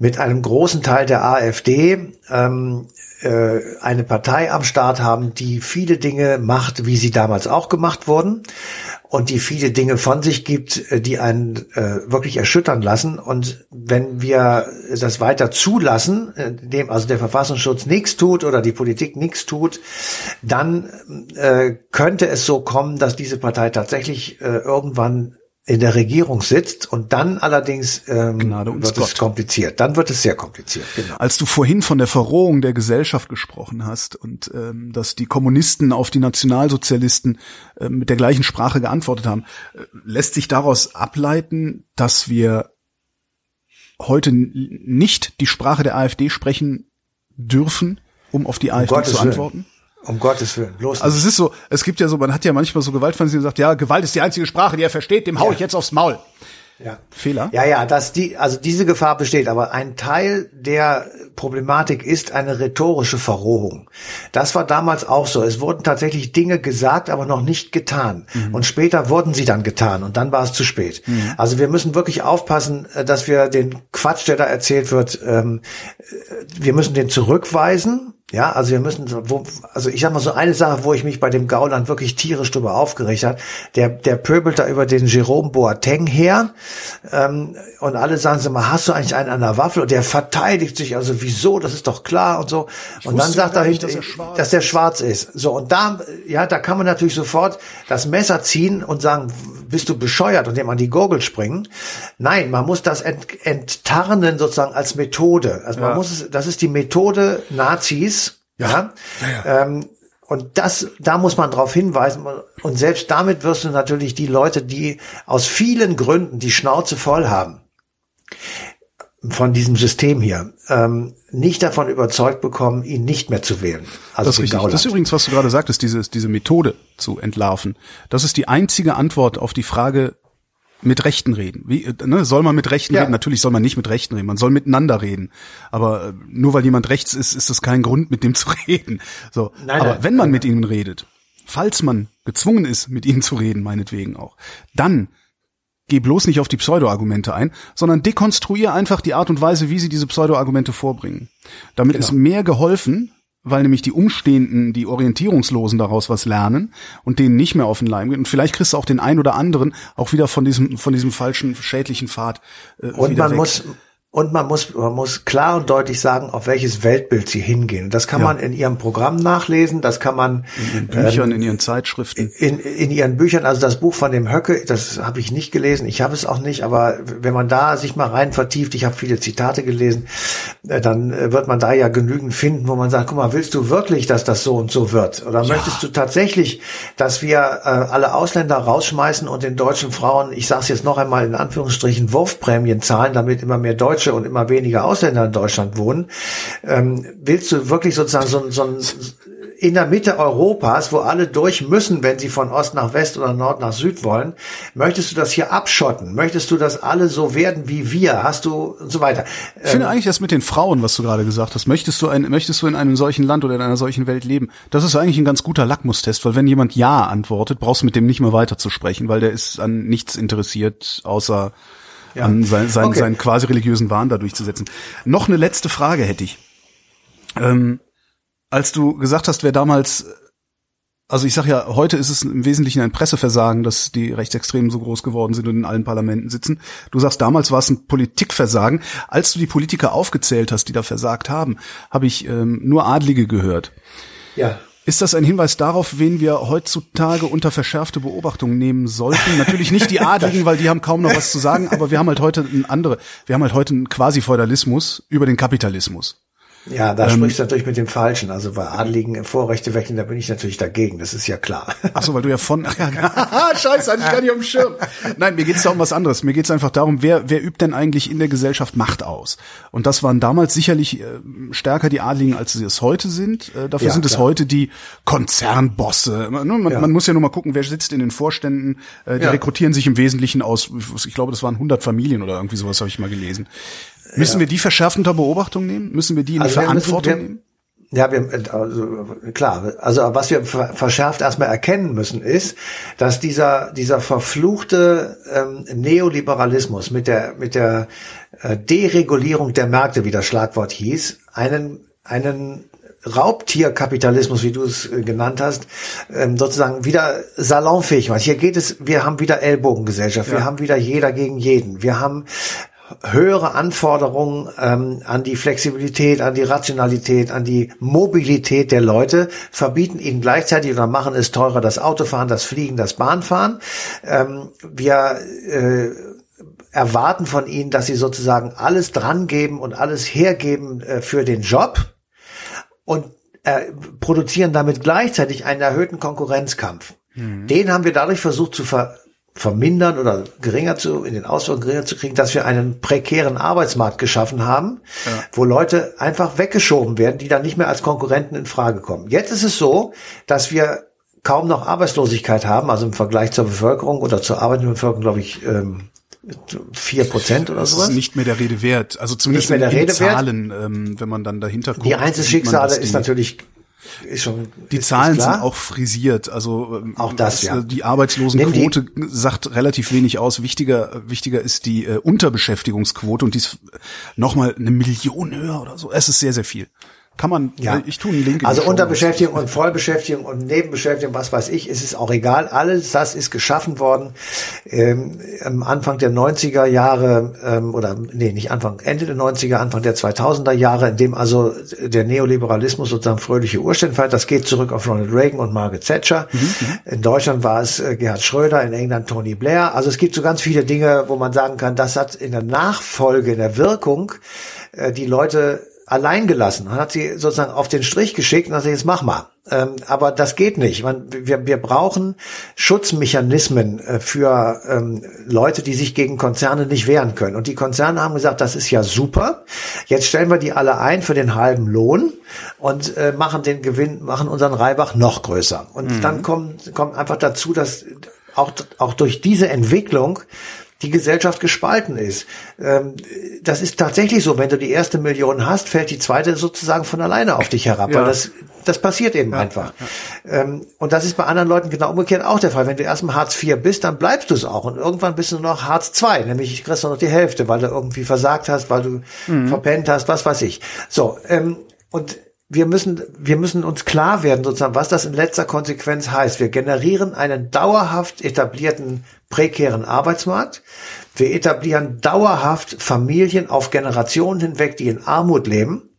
mit einem großen Teil der AfD ähm, äh, eine Partei am Start haben, die viele Dinge macht, wie sie damals auch gemacht wurden und die viele Dinge von sich gibt, äh, die einen äh, wirklich erschüttern lassen. Und wenn wir das weiter zulassen, dem also der Verfassungsschutz nichts tut oder die Politik nichts tut, dann äh, könnte es so kommen, dass diese Partei tatsächlich äh, irgendwann in der Regierung sitzt und dann allerdings ähm, wird Gott. es kompliziert. Dann wird es sehr kompliziert. Genau. Als du vorhin von der Verrohung der Gesellschaft gesprochen hast und ähm, dass die Kommunisten auf die Nationalsozialisten äh, mit der gleichen Sprache geantwortet haben, äh, lässt sich daraus ableiten, dass wir heute nicht die Sprache der AfD sprechen dürfen, um auf die um AfD Gottes zu antworten? Willen. Um Gottes Willen, bloß. Also es ist so, es gibt ja so, man hat ja manchmal so Gewaltfantasien sagt, ja, Gewalt ist die einzige Sprache, die er versteht, dem hau ja. ich jetzt aufs Maul. Ja. Fehler? Ja, ja, dass die, also diese Gefahr besteht, aber ein Teil der Problematik ist eine rhetorische Verrohung. Das war damals auch so. Es wurden tatsächlich Dinge gesagt, aber noch nicht getan. Mhm. Und später wurden sie dann getan und dann war es zu spät. Mhm. Also wir müssen wirklich aufpassen, äh, dass wir den Quatsch, der da erzählt wird, ähm, äh, wir müssen den zurückweisen ja, also wir müssen, wo, also ich sag mal so eine Sache, wo ich mich bei dem Gauland wirklich tierisch drüber aufgeregt hat, der, der pöbelt da über den Jerome Boateng her ähm, und alle sagen so mal, hast du eigentlich einen an der Waffel? Und der verteidigt sich, also wieso, das ist doch klar und so. Ich und dann sagt er, nicht, dass, er dass der schwarz ist. So, und da, ja, da kann man natürlich sofort das Messer ziehen und sagen, bist du bescheuert und dem an die Gurgel springen. Nein, man muss das ent, enttarnen sozusagen als Methode. Also man ja. muss es, das ist die Methode Nazis. Ja. ja? ähm, und das, da muss man darauf hinweisen. Und selbst damit wirst du natürlich die Leute, die aus vielen Gründen die Schnauze voll haben von diesem System hier, ähm, nicht davon überzeugt bekommen, ihn nicht mehr zu wählen. Also das, ist richtig. das ist übrigens, was du gerade sagtest, diese, diese Methode zu entlarven. Das ist die einzige Antwort auf die Frage, mit Rechten reden. Wie, ne, soll man mit Rechten ja. reden? Natürlich soll man nicht mit Rechten reden. Man soll miteinander reden. Aber äh, nur weil jemand rechts ist, ist das kein Grund, mit dem zu reden. So. Nein, Aber nein, wenn man nein, mit ihnen redet, falls man gezwungen ist, mit ihnen zu reden, meinetwegen auch, dann geh bloß nicht auf die Pseudo-Argumente ein, sondern dekonstruier einfach die Art und Weise, wie sie diese Pseudo-Argumente vorbringen. Damit genau. ist mehr geholfen, weil nämlich die Umstehenden, die Orientierungslosen daraus was lernen und denen nicht mehr auf den Leim gehen. Und vielleicht kriegst du auch den einen oder anderen auch wieder von diesem, von diesem falschen, schädlichen Pfad äh, Und man weg. muss, und man muss, man muss klar und deutlich sagen, auf welches Weltbild sie hingehen. Das kann ja. man in ihrem Programm nachlesen, das kann man in ihren Büchern, ähm, in ihren Zeitschriften. In, in ihren Büchern, also das Buch von dem Höcke, das habe ich nicht gelesen, ich habe es auch nicht, aber wenn man da sich mal rein vertieft, ich habe viele Zitate gelesen, äh, dann äh, wird man da ja genügend finden, wo man sagt, guck mal, willst du wirklich, dass das so und so wird? Oder ja. möchtest du tatsächlich, dass wir äh, alle Ausländer rausschmeißen und den deutschen Frauen, ich sage es jetzt noch einmal in Anführungsstrichen, Wurfprämien zahlen, damit immer mehr Deutsche Deutsche und immer weniger Ausländer in Deutschland wohnen, ähm, willst du wirklich sozusagen so, so ein in der Mitte Europas, wo alle durch müssen, wenn sie von Ost nach West oder Nord nach Süd wollen, möchtest du das hier abschotten? Möchtest du, dass alle so werden wie wir? Hast du und so weiter? Ich finde ähm, eigentlich das mit den Frauen, was du gerade gesagt hast. Möchtest du ein, möchtest du in einem solchen Land oder in einer solchen Welt leben? Das ist eigentlich ein ganz guter Lackmustest, weil wenn jemand Ja antwortet, brauchst du mit dem nicht mehr weiter zu sprechen, weil der ist an nichts interessiert, außer ja. an sein, sein, okay. seinen quasi religiösen Wahn da durchzusetzen. Noch eine letzte Frage hätte ich. Ähm, als du gesagt hast, wer damals, also ich sag ja, heute ist es im Wesentlichen ein Presseversagen, dass die Rechtsextremen so groß geworden sind und in allen Parlamenten sitzen. Du sagst, damals war es ein Politikversagen. Als du die Politiker aufgezählt hast, die da versagt haben, habe ich ähm, nur Adlige gehört. Ja. Ist das ein Hinweis darauf, wen wir heutzutage unter verschärfte Beobachtung nehmen sollten? Natürlich nicht die Adligen, weil die haben kaum noch was zu sagen, aber wir haben halt heute ein andere, wir haben halt heute einen Quasi-Feudalismus über den Kapitalismus. Ja, da ähm, sprichst du natürlich mit dem Falschen. Also bei Adligen Vorrechte wechseln, da bin ich natürlich dagegen, das ist ja klar. Ach so, weil du ja von, scheiße, hatte ich gar nicht auf dem Schirm. Nein, mir geht's da um was anderes. Mir geht's einfach darum, wer, wer übt denn eigentlich in der Gesellschaft Macht aus? Und das waren damals sicherlich äh, stärker die Adligen, als sie es heute sind. Äh, dafür ja, sind klar. es heute die Konzernbosse. Man, man, ja. man, muss ja nur mal gucken, wer sitzt in den Vorständen. Äh, die ja. rekrutieren sich im Wesentlichen aus, ich glaube, das waren 100 Familien oder irgendwie sowas, habe ich mal gelesen. Müssen ja. wir die verschärft unter Beobachtung nehmen? Müssen wir die in also Verantwortung wir, nehmen? Ja, wir, also, klar. Also was wir verschärft erstmal erkennen müssen, ist, dass dieser dieser verfluchte ähm, Neoliberalismus mit der mit der äh, Deregulierung der Märkte, wie das Schlagwort hieß, einen einen Raubtierkapitalismus, wie du es äh, genannt hast, ähm, sozusagen wieder salonfähig macht. Hier geht es, wir haben wieder Ellbogengesellschaft, ja. wir haben wieder jeder gegen jeden, wir haben höhere Anforderungen ähm, an die Flexibilität, an die Rationalität, an die Mobilität der Leute, verbieten ihnen gleichzeitig oder machen es teurer das Autofahren, das Fliegen, das Bahnfahren. Ähm, wir äh, erwarten von ihnen, dass sie sozusagen alles drangeben und alles hergeben äh, für den Job und äh, produzieren damit gleichzeitig einen erhöhten Konkurrenzkampf. Mhm. Den haben wir dadurch versucht zu ver vermindern oder geringer zu, in den Auswirkungen geringer zu kriegen, dass wir einen prekären Arbeitsmarkt geschaffen haben, ja. wo Leute einfach weggeschoben werden, die dann nicht mehr als Konkurrenten in Frage kommen. Jetzt ist es so, dass wir kaum noch Arbeitslosigkeit haben, also im Vergleich zur Bevölkerung oder zur arbeitenden Bevölkerung, glaube ich, ähm, vier Prozent oder sowas. Das ist nicht mehr der Rede wert. Also zumindest nicht mehr der Rede Zahlen, ähm, wenn man dann dahinter guckt. Die Einzelschicksale ist natürlich ist schon. Die ist, Zahlen ist sind auch frisiert. Also ähm, auch das, ja. Die Arbeitslosenquote die, sagt relativ wenig aus. Wichtiger, wichtiger ist die äh, Unterbeschäftigungsquote und die ist noch mal eine Million höher oder so. Es ist sehr, sehr viel. Kann man, ja. ich tue einen Link. Also Unterbeschäftigung und Vollbeschäftigung und Nebenbeschäftigung, was weiß ich, ist es auch egal. Alles das ist geschaffen worden ähm, am Anfang der 90er Jahre ähm, oder nee, nicht Anfang, Ende der 90er, Anfang der 2000er Jahre, in dem also der Neoliberalismus sozusagen fröhliche Urstände feiert. Das geht zurück auf Ronald Reagan und Margaret Thatcher. Mhm, mhm. In Deutschland war es äh, Gerhard Schröder, in England Tony Blair. Also es gibt so ganz viele Dinge, wo man sagen kann, das hat in der Nachfolge, in der Wirkung äh, die Leute allein gelassen. Man hat sie sozusagen auf den Strich geschickt und hat gesagt, jetzt mach mal. Ähm, aber das geht nicht. Man, wir, wir brauchen Schutzmechanismen äh, für ähm, Leute, die sich gegen Konzerne nicht wehren können. Und die Konzerne haben gesagt, das ist ja super. Jetzt stellen wir die alle ein für den halben Lohn und äh, machen den Gewinn, machen unseren Reibach noch größer. Und mhm. dann kommt, kommt einfach dazu, dass auch, auch durch diese Entwicklung die Gesellschaft gespalten ist. Ähm, das ist tatsächlich so. Wenn du die erste Million hast, fällt die zweite sozusagen von alleine auf dich herab, ja. weil das, das passiert eben ja, einfach. Ja. Ähm, und das ist bei anderen Leuten genau umgekehrt auch der Fall. Wenn du erstmal Hartz IV bist, dann bleibst du es auch. Und irgendwann bist du noch Hartz II, nämlich kriegst du noch die Hälfte, weil du irgendwie versagt hast, weil du mhm. verpennt hast, was weiß ich. So, ähm, und wir müssen, wir müssen uns klar werden, sozusagen, was das in letzter Konsequenz heißt. Wir generieren einen dauerhaft etablierten prekären Arbeitsmarkt. Wir etablieren dauerhaft Familien auf Generationen hinweg, die in Armut leben.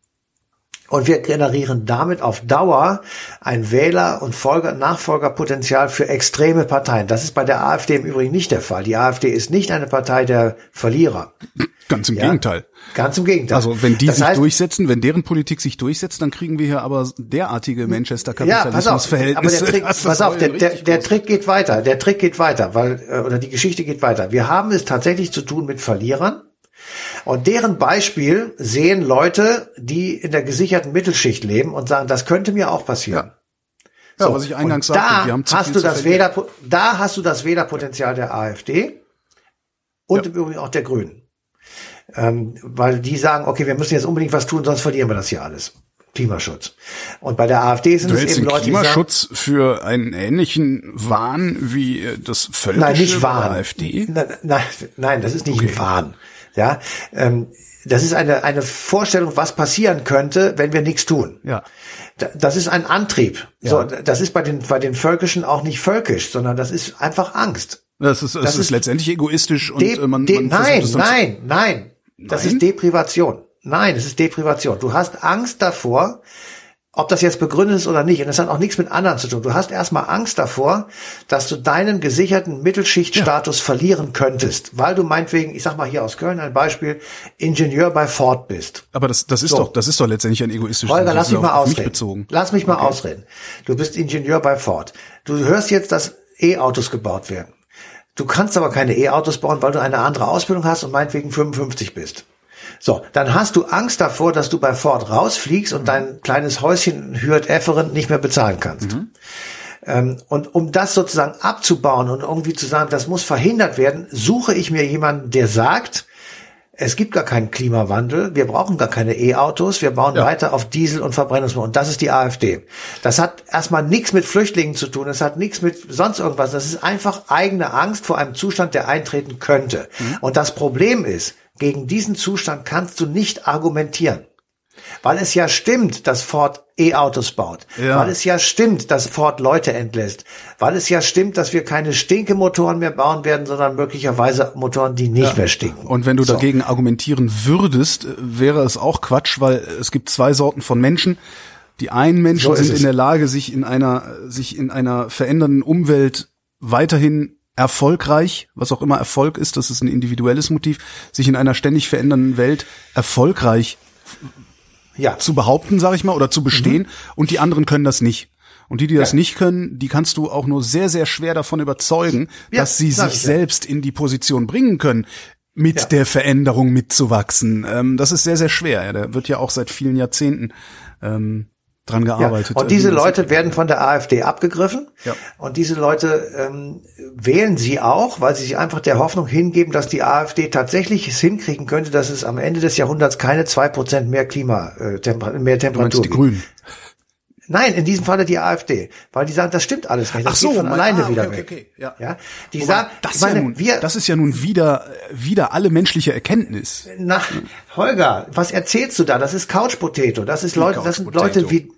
Und wir generieren damit auf Dauer ein Wähler- und Folger Nachfolgerpotenzial für extreme Parteien. Das ist bei der AfD im Übrigen nicht der Fall. Die AfD ist nicht eine Partei der Verlierer. Ganz im ja, Gegenteil. Ganz im Gegenteil. Also wenn die das sich heißt, durchsetzen, wenn deren Politik sich durchsetzt, dann kriegen wir hier aber derartige Manchester-Kapitalismus-Verhältnisse. Ja, pass auf, aber der Trick, pass auf, der, der, der Trick geht weiter. Der Trick geht weiter, weil äh, oder die Geschichte geht weiter. Wir haben es tatsächlich zu tun mit Verlierern. Und deren Beispiel sehen Leute, die in der gesicherten Mittelschicht leben und sagen, das könnte mir auch passieren. Ja, so, was ich eingangs sagte, da wir haben hast du das Wähler, da hast du das Wählerpotenzial der AfD und ja. im Übrigen auch der Grünen. Ähm, weil die sagen, okay, wir müssen jetzt unbedingt was tun, sonst verlieren wir das hier alles. Klimaschutz. Und bei der AfD sind du es eben Leute, Klimaschutz die sagen, für einen ähnlichen Wahn wie äh, das völkische nein, nicht Wahn. AfD? Nein, nein, nein, das ist nicht okay. ein Wahn. Ja, ähm, das ist eine, eine Vorstellung, was passieren könnte, wenn wir nichts tun. Ja. Das ist ein Antrieb. Ja. So, das ist bei den, bei den Völkischen auch nicht völkisch, sondern das ist einfach Angst. Das ist, das, das ist, ist letztendlich egoistisch und de, man, de, man nein, nein, nein, das ist Deprivation. Nein, es ist Deprivation. Du hast Angst davor, ob das jetzt begründet ist oder nicht. Und das hat auch nichts mit anderen zu tun. Du hast erstmal Angst davor, dass du deinen gesicherten Mittelschichtstatus ja. verlieren könntest, weil du meinetwegen, ich sag mal hier aus Köln ein Beispiel, Ingenieur bei Ford bist. Aber das, das ist so. doch, das ist doch letztendlich ein egoistisches Holger, lass mich mal ausreden. Lass mich mal okay. ausreden. Du bist Ingenieur bei Ford. Du hörst jetzt, dass E-Autos gebaut werden. Du kannst aber keine E-Autos bauen, weil du eine andere Ausbildung hast und meinetwegen 55 bist. So, dann hast du Angst davor, dass du bei Ford rausfliegst und dein kleines Häuschen in Hürth-Efferen nicht mehr bezahlen kannst. Mhm. Ähm, und um das sozusagen abzubauen und irgendwie zu sagen, das muss verhindert werden, suche ich mir jemanden, der sagt, es gibt gar keinen Klimawandel, wir brauchen gar keine E-Autos, wir bauen ja. weiter auf Diesel und Verbrennungsmotoren. Und das ist die AfD. Das hat erstmal nichts mit Flüchtlingen zu tun, das hat nichts mit sonst irgendwas. Das ist einfach eigene Angst vor einem Zustand, der eintreten könnte. Mhm. Und das Problem ist, gegen diesen Zustand kannst du nicht argumentieren. Weil es ja stimmt, dass Ford E-Autos baut. Ja. Weil es ja stimmt, dass Ford Leute entlässt. Weil es ja stimmt, dass wir keine Stinkemotoren mehr bauen werden, sondern möglicherweise Motoren, die nicht ja. mehr stinken. Und wenn du so. dagegen argumentieren würdest, wäre es auch Quatsch, weil es gibt zwei Sorten von Menschen. Die einen Menschen so sind in der Lage, sich in einer, sich in einer verändernden Umwelt weiterhin erfolgreich, was auch immer Erfolg ist, das ist ein individuelles Motiv, sich in einer ständig verändernden Welt erfolgreich ja. zu behaupten, sage ich mal, oder zu bestehen. Mhm. Und die anderen können das nicht. Und die, die das ja. nicht können, die kannst du auch nur sehr, sehr schwer davon überzeugen, ja, dass sie sich selbst in die Position bringen können, mit ja. der Veränderung mitzuwachsen. Ähm, das ist sehr, sehr schwer. Ja, der wird ja auch seit vielen Jahrzehnten ähm, dran gearbeitet. Ja, und diese Leute werden von der AfD abgegriffen. Ja. Und diese Leute ähm, wählen sie auch, weil sie sich einfach der Hoffnung hingeben, dass die AfD tatsächlich es hinkriegen könnte, dass es am Ende des Jahrhunderts keine zwei Prozent mehr Klima, äh, Temper mehr Temperatur gibt. die Grünen. Nein, in diesem Falle die AfD, weil die sagen, das stimmt alles nicht. Das Ach so, geht von alleine ah, wieder okay, weg. Okay, ja. ja, die Wobei, sagen, das, meine, ja nun, wir, das ist ja nun wieder wieder alle menschliche Erkenntnis. Nach Holger, was erzählst du da? Das ist Couch Potato. Das ist Leute, das sind Leute wie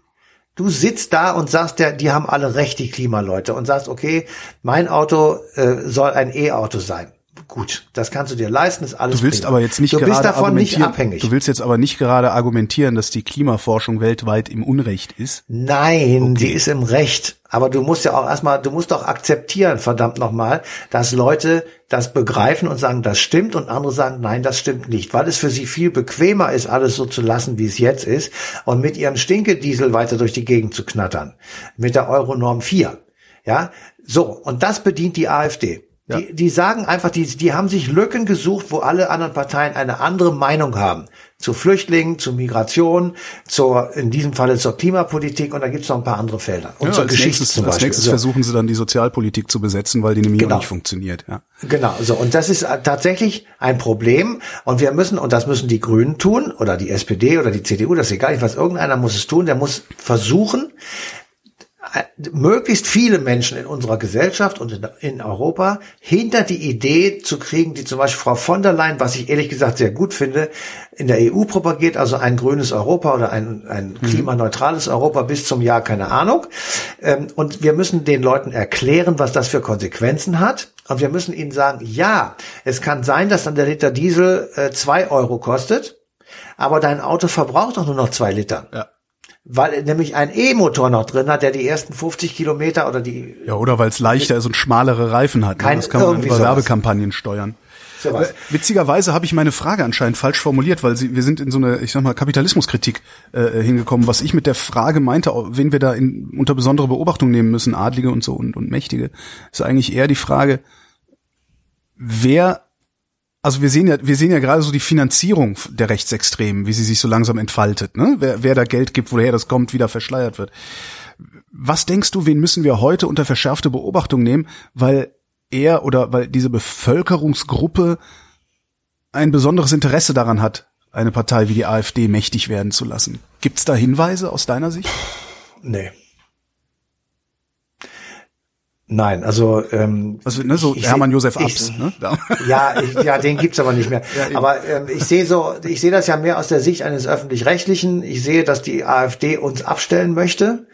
Du sitzt da und sagst, ja, die haben alle recht, die Klimaleute, und sagst, okay, mein Auto äh, soll ein E-Auto sein. Gut, das kannst du dir leisten, ist alles. Du willst prima. aber jetzt nicht du gerade bist davon nicht abhängig. Du willst jetzt aber nicht gerade argumentieren, dass die Klimaforschung weltweit im Unrecht ist. Nein, okay. die ist im Recht. Aber du musst ja auch erstmal, du musst doch akzeptieren, verdammt nochmal, dass Leute das begreifen und sagen, das stimmt und andere sagen, nein, das stimmt nicht, weil es für sie viel bequemer ist, alles so zu lassen, wie es jetzt ist und mit ihrem Stinkediesel weiter durch die Gegend zu knattern. Mit der Euronorm 4. Ja, so. Und das bedient die AfD. Ja. Die, die sagen einfach, die, die haben sich Lücken gesucht, wo alle anderen Parteien eine andere Meinung haben. Zu Flüchtlingen, zu Migration, zur, in diesem Falle zur Klimapolitik und da gibt es noch ein paar andere Felder. Und ja, zur Geschichte nächstes, zum Beispiel. Als nächstes so. versuchen sie dann die Sozialpolitik zu besetzen, weil die nämlich genau. nicht funktioniert. Ja. Genau, so. Und das ist tatsächlich ein Problem. Und wir müssen, und das müssen die Grünen tun, oder die SPD oder die CDU, das ist egal, was irgendeiner muss es tun, der muss versuchen, möglichst viele Menschen in unserer Gesellschaft und in, Europa hinter die Idee zu kriegen, die zum Beispiel Frau von der Leyen, was ich ehrlich gesagt sehr gut finde, in der EU propagiert, also ein grünes Europa oder ein, ein mhm. klimaneutrales Europa bis zum Jahr, keine Ahnung. Ähm, und wir müssen den Leuten erklären, was das für Konsequenzen hat. Und wir müssen ihnen sagen, ja, es kann sein, dass dann der Liter Diesel äh, zwei Euro kostet, aber dein Auto verbraucht doch nur noch zwei Liter. Ja weil nämlich ein E-Motor noch drin hat, der die ersten 50 Kilometer oder die ja oder weil es leichter ist und schmalere Reifen hat. Ne? Kein, das kann man über Werbekampagnen steuern. So äh, Witzigerweise habe ich meine Frage anscheinend falsch formuliert, weil sie, wir sind in so eine, ich sag mal, Kapitalismuskritik äh, hingekommen. Was ich mit der Frage meinte, wen wir da in, unter besondere Beobachtung nehmen müssen, Adlige und so und, und Mächtige, ist eigentlich eher die Frage, wer also wir sehen ja, wir sehen ja gerade so die Finanzierung der Rechtsextremen, wie sie sich so langsam entfaltet, ne? Wer, wer da Geld gibt, woher das kommt, wieder verschleiert wird. Was denkst du, wen müssen wir heute unter verschärfte Beobachtung nehmen, weil er oder weil diese Bevölkerungsgruppe ein besonderes Interesse daran hat, eine Partei wie die AfD mächtig werden zu lassen? Gibt's da Hinweise aus deiner Sicht? Nee. Nein, also ähm, also, ne, so Hermann Josef Abs, ne? Ja, ich, ja, den gibt's aber nicht mehr. Ja, aber ähm, ich sehe so, ich sehe das ja mehr aus der Sicht eines öffentlich-rechtlichen. Ich sehe, dass die AfD uns abstellen möchte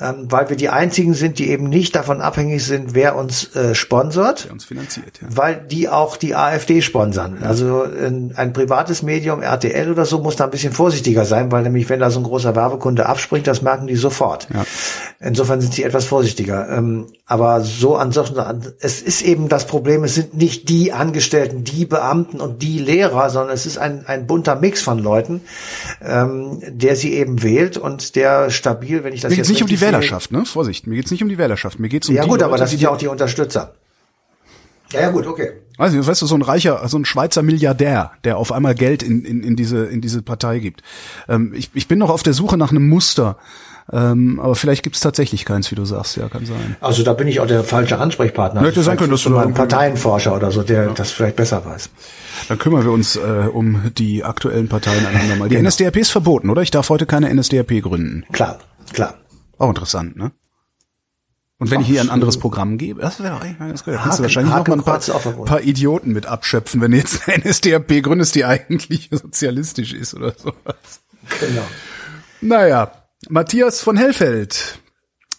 ähm, weil wir die einzigen sind, die eben nicht davon abhängig sind, wer uns äh, sponsort. Wer uns finanziert, ja. Weil die auch die AfD sponsern. Ja. Also ein, ein privates Medium, RTL oder so, muss da ein bisschen vorsichtiger sein, weil nämlich, wenn da so ein großer Werbekunde abspringt, das merken die sofort. Ja. Insofern sind sie etwas vorsichtiger. Ähm, aber so ansonsten, es ist eben das Problem, es sind nicht die Angestellten, die Beamten und die Lehrer, sondern es ist ein, ein bunter Mix von Leuten, ähm, der sie eben wählt und der stabil, wenn ich das jetzt nicht um die Wählerschaft, ne? Vorsicht, mir geht's nicht um die Wählerschaft, mir geht's um ja, die Ja gut, Leute, aber das sind ja auch die Unterstützer. Ja, ja, gut, okay. Also, weißt du, so ein reicher, so ein Schweizer Milliardär, der auf einmal Geld in, in, in diese, in diese Partei gibt. Ähm, ich, ich bin noch auf der Suche nach einem Muster. Ähm, aber vielleicht gibt es tatsächlich keins, wie du sagst, ja, kann sein. Also da bin ich auch der falsche Ansprechpartner. Hätte sein können, dass du ein Parteienforscher oder so, der ja. das vielleicht besser weiß. Dann kümmern wir uns äh, um die aktuellen Parteien einander mal. Die genau. NSDAP ist verboten, oder? Ich darf heute keine NSDAP gründen. Klar, klar. Auch interessant, ne? Und wenn Ach, ich hier ein anderes Programm gebe, das wäre eigentlich ganz gut. Da kannst du wahrscheinlich noch mal ein paar, paar, Idioten mit abschöpfen, wenn du jetzt eine NSDAP gründest, die eigentlich sozialistisch ist oder sowas. Genau. Naja, Matthias von Hellfeld.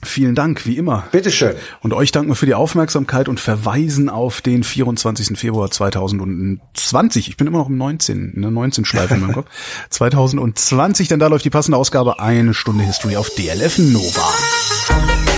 Vielen Dank, wie immer. Bitteschön. Und euch danken wir für die Aufmerksamkeit und verweisen auf den 24. Februar 2020. Ich bin immer noch im 19, in der 19 Schleife in meinem Kopf. 2020, denn da läuft die passende Ausgabe Eine Stunde History auf DLF Nova.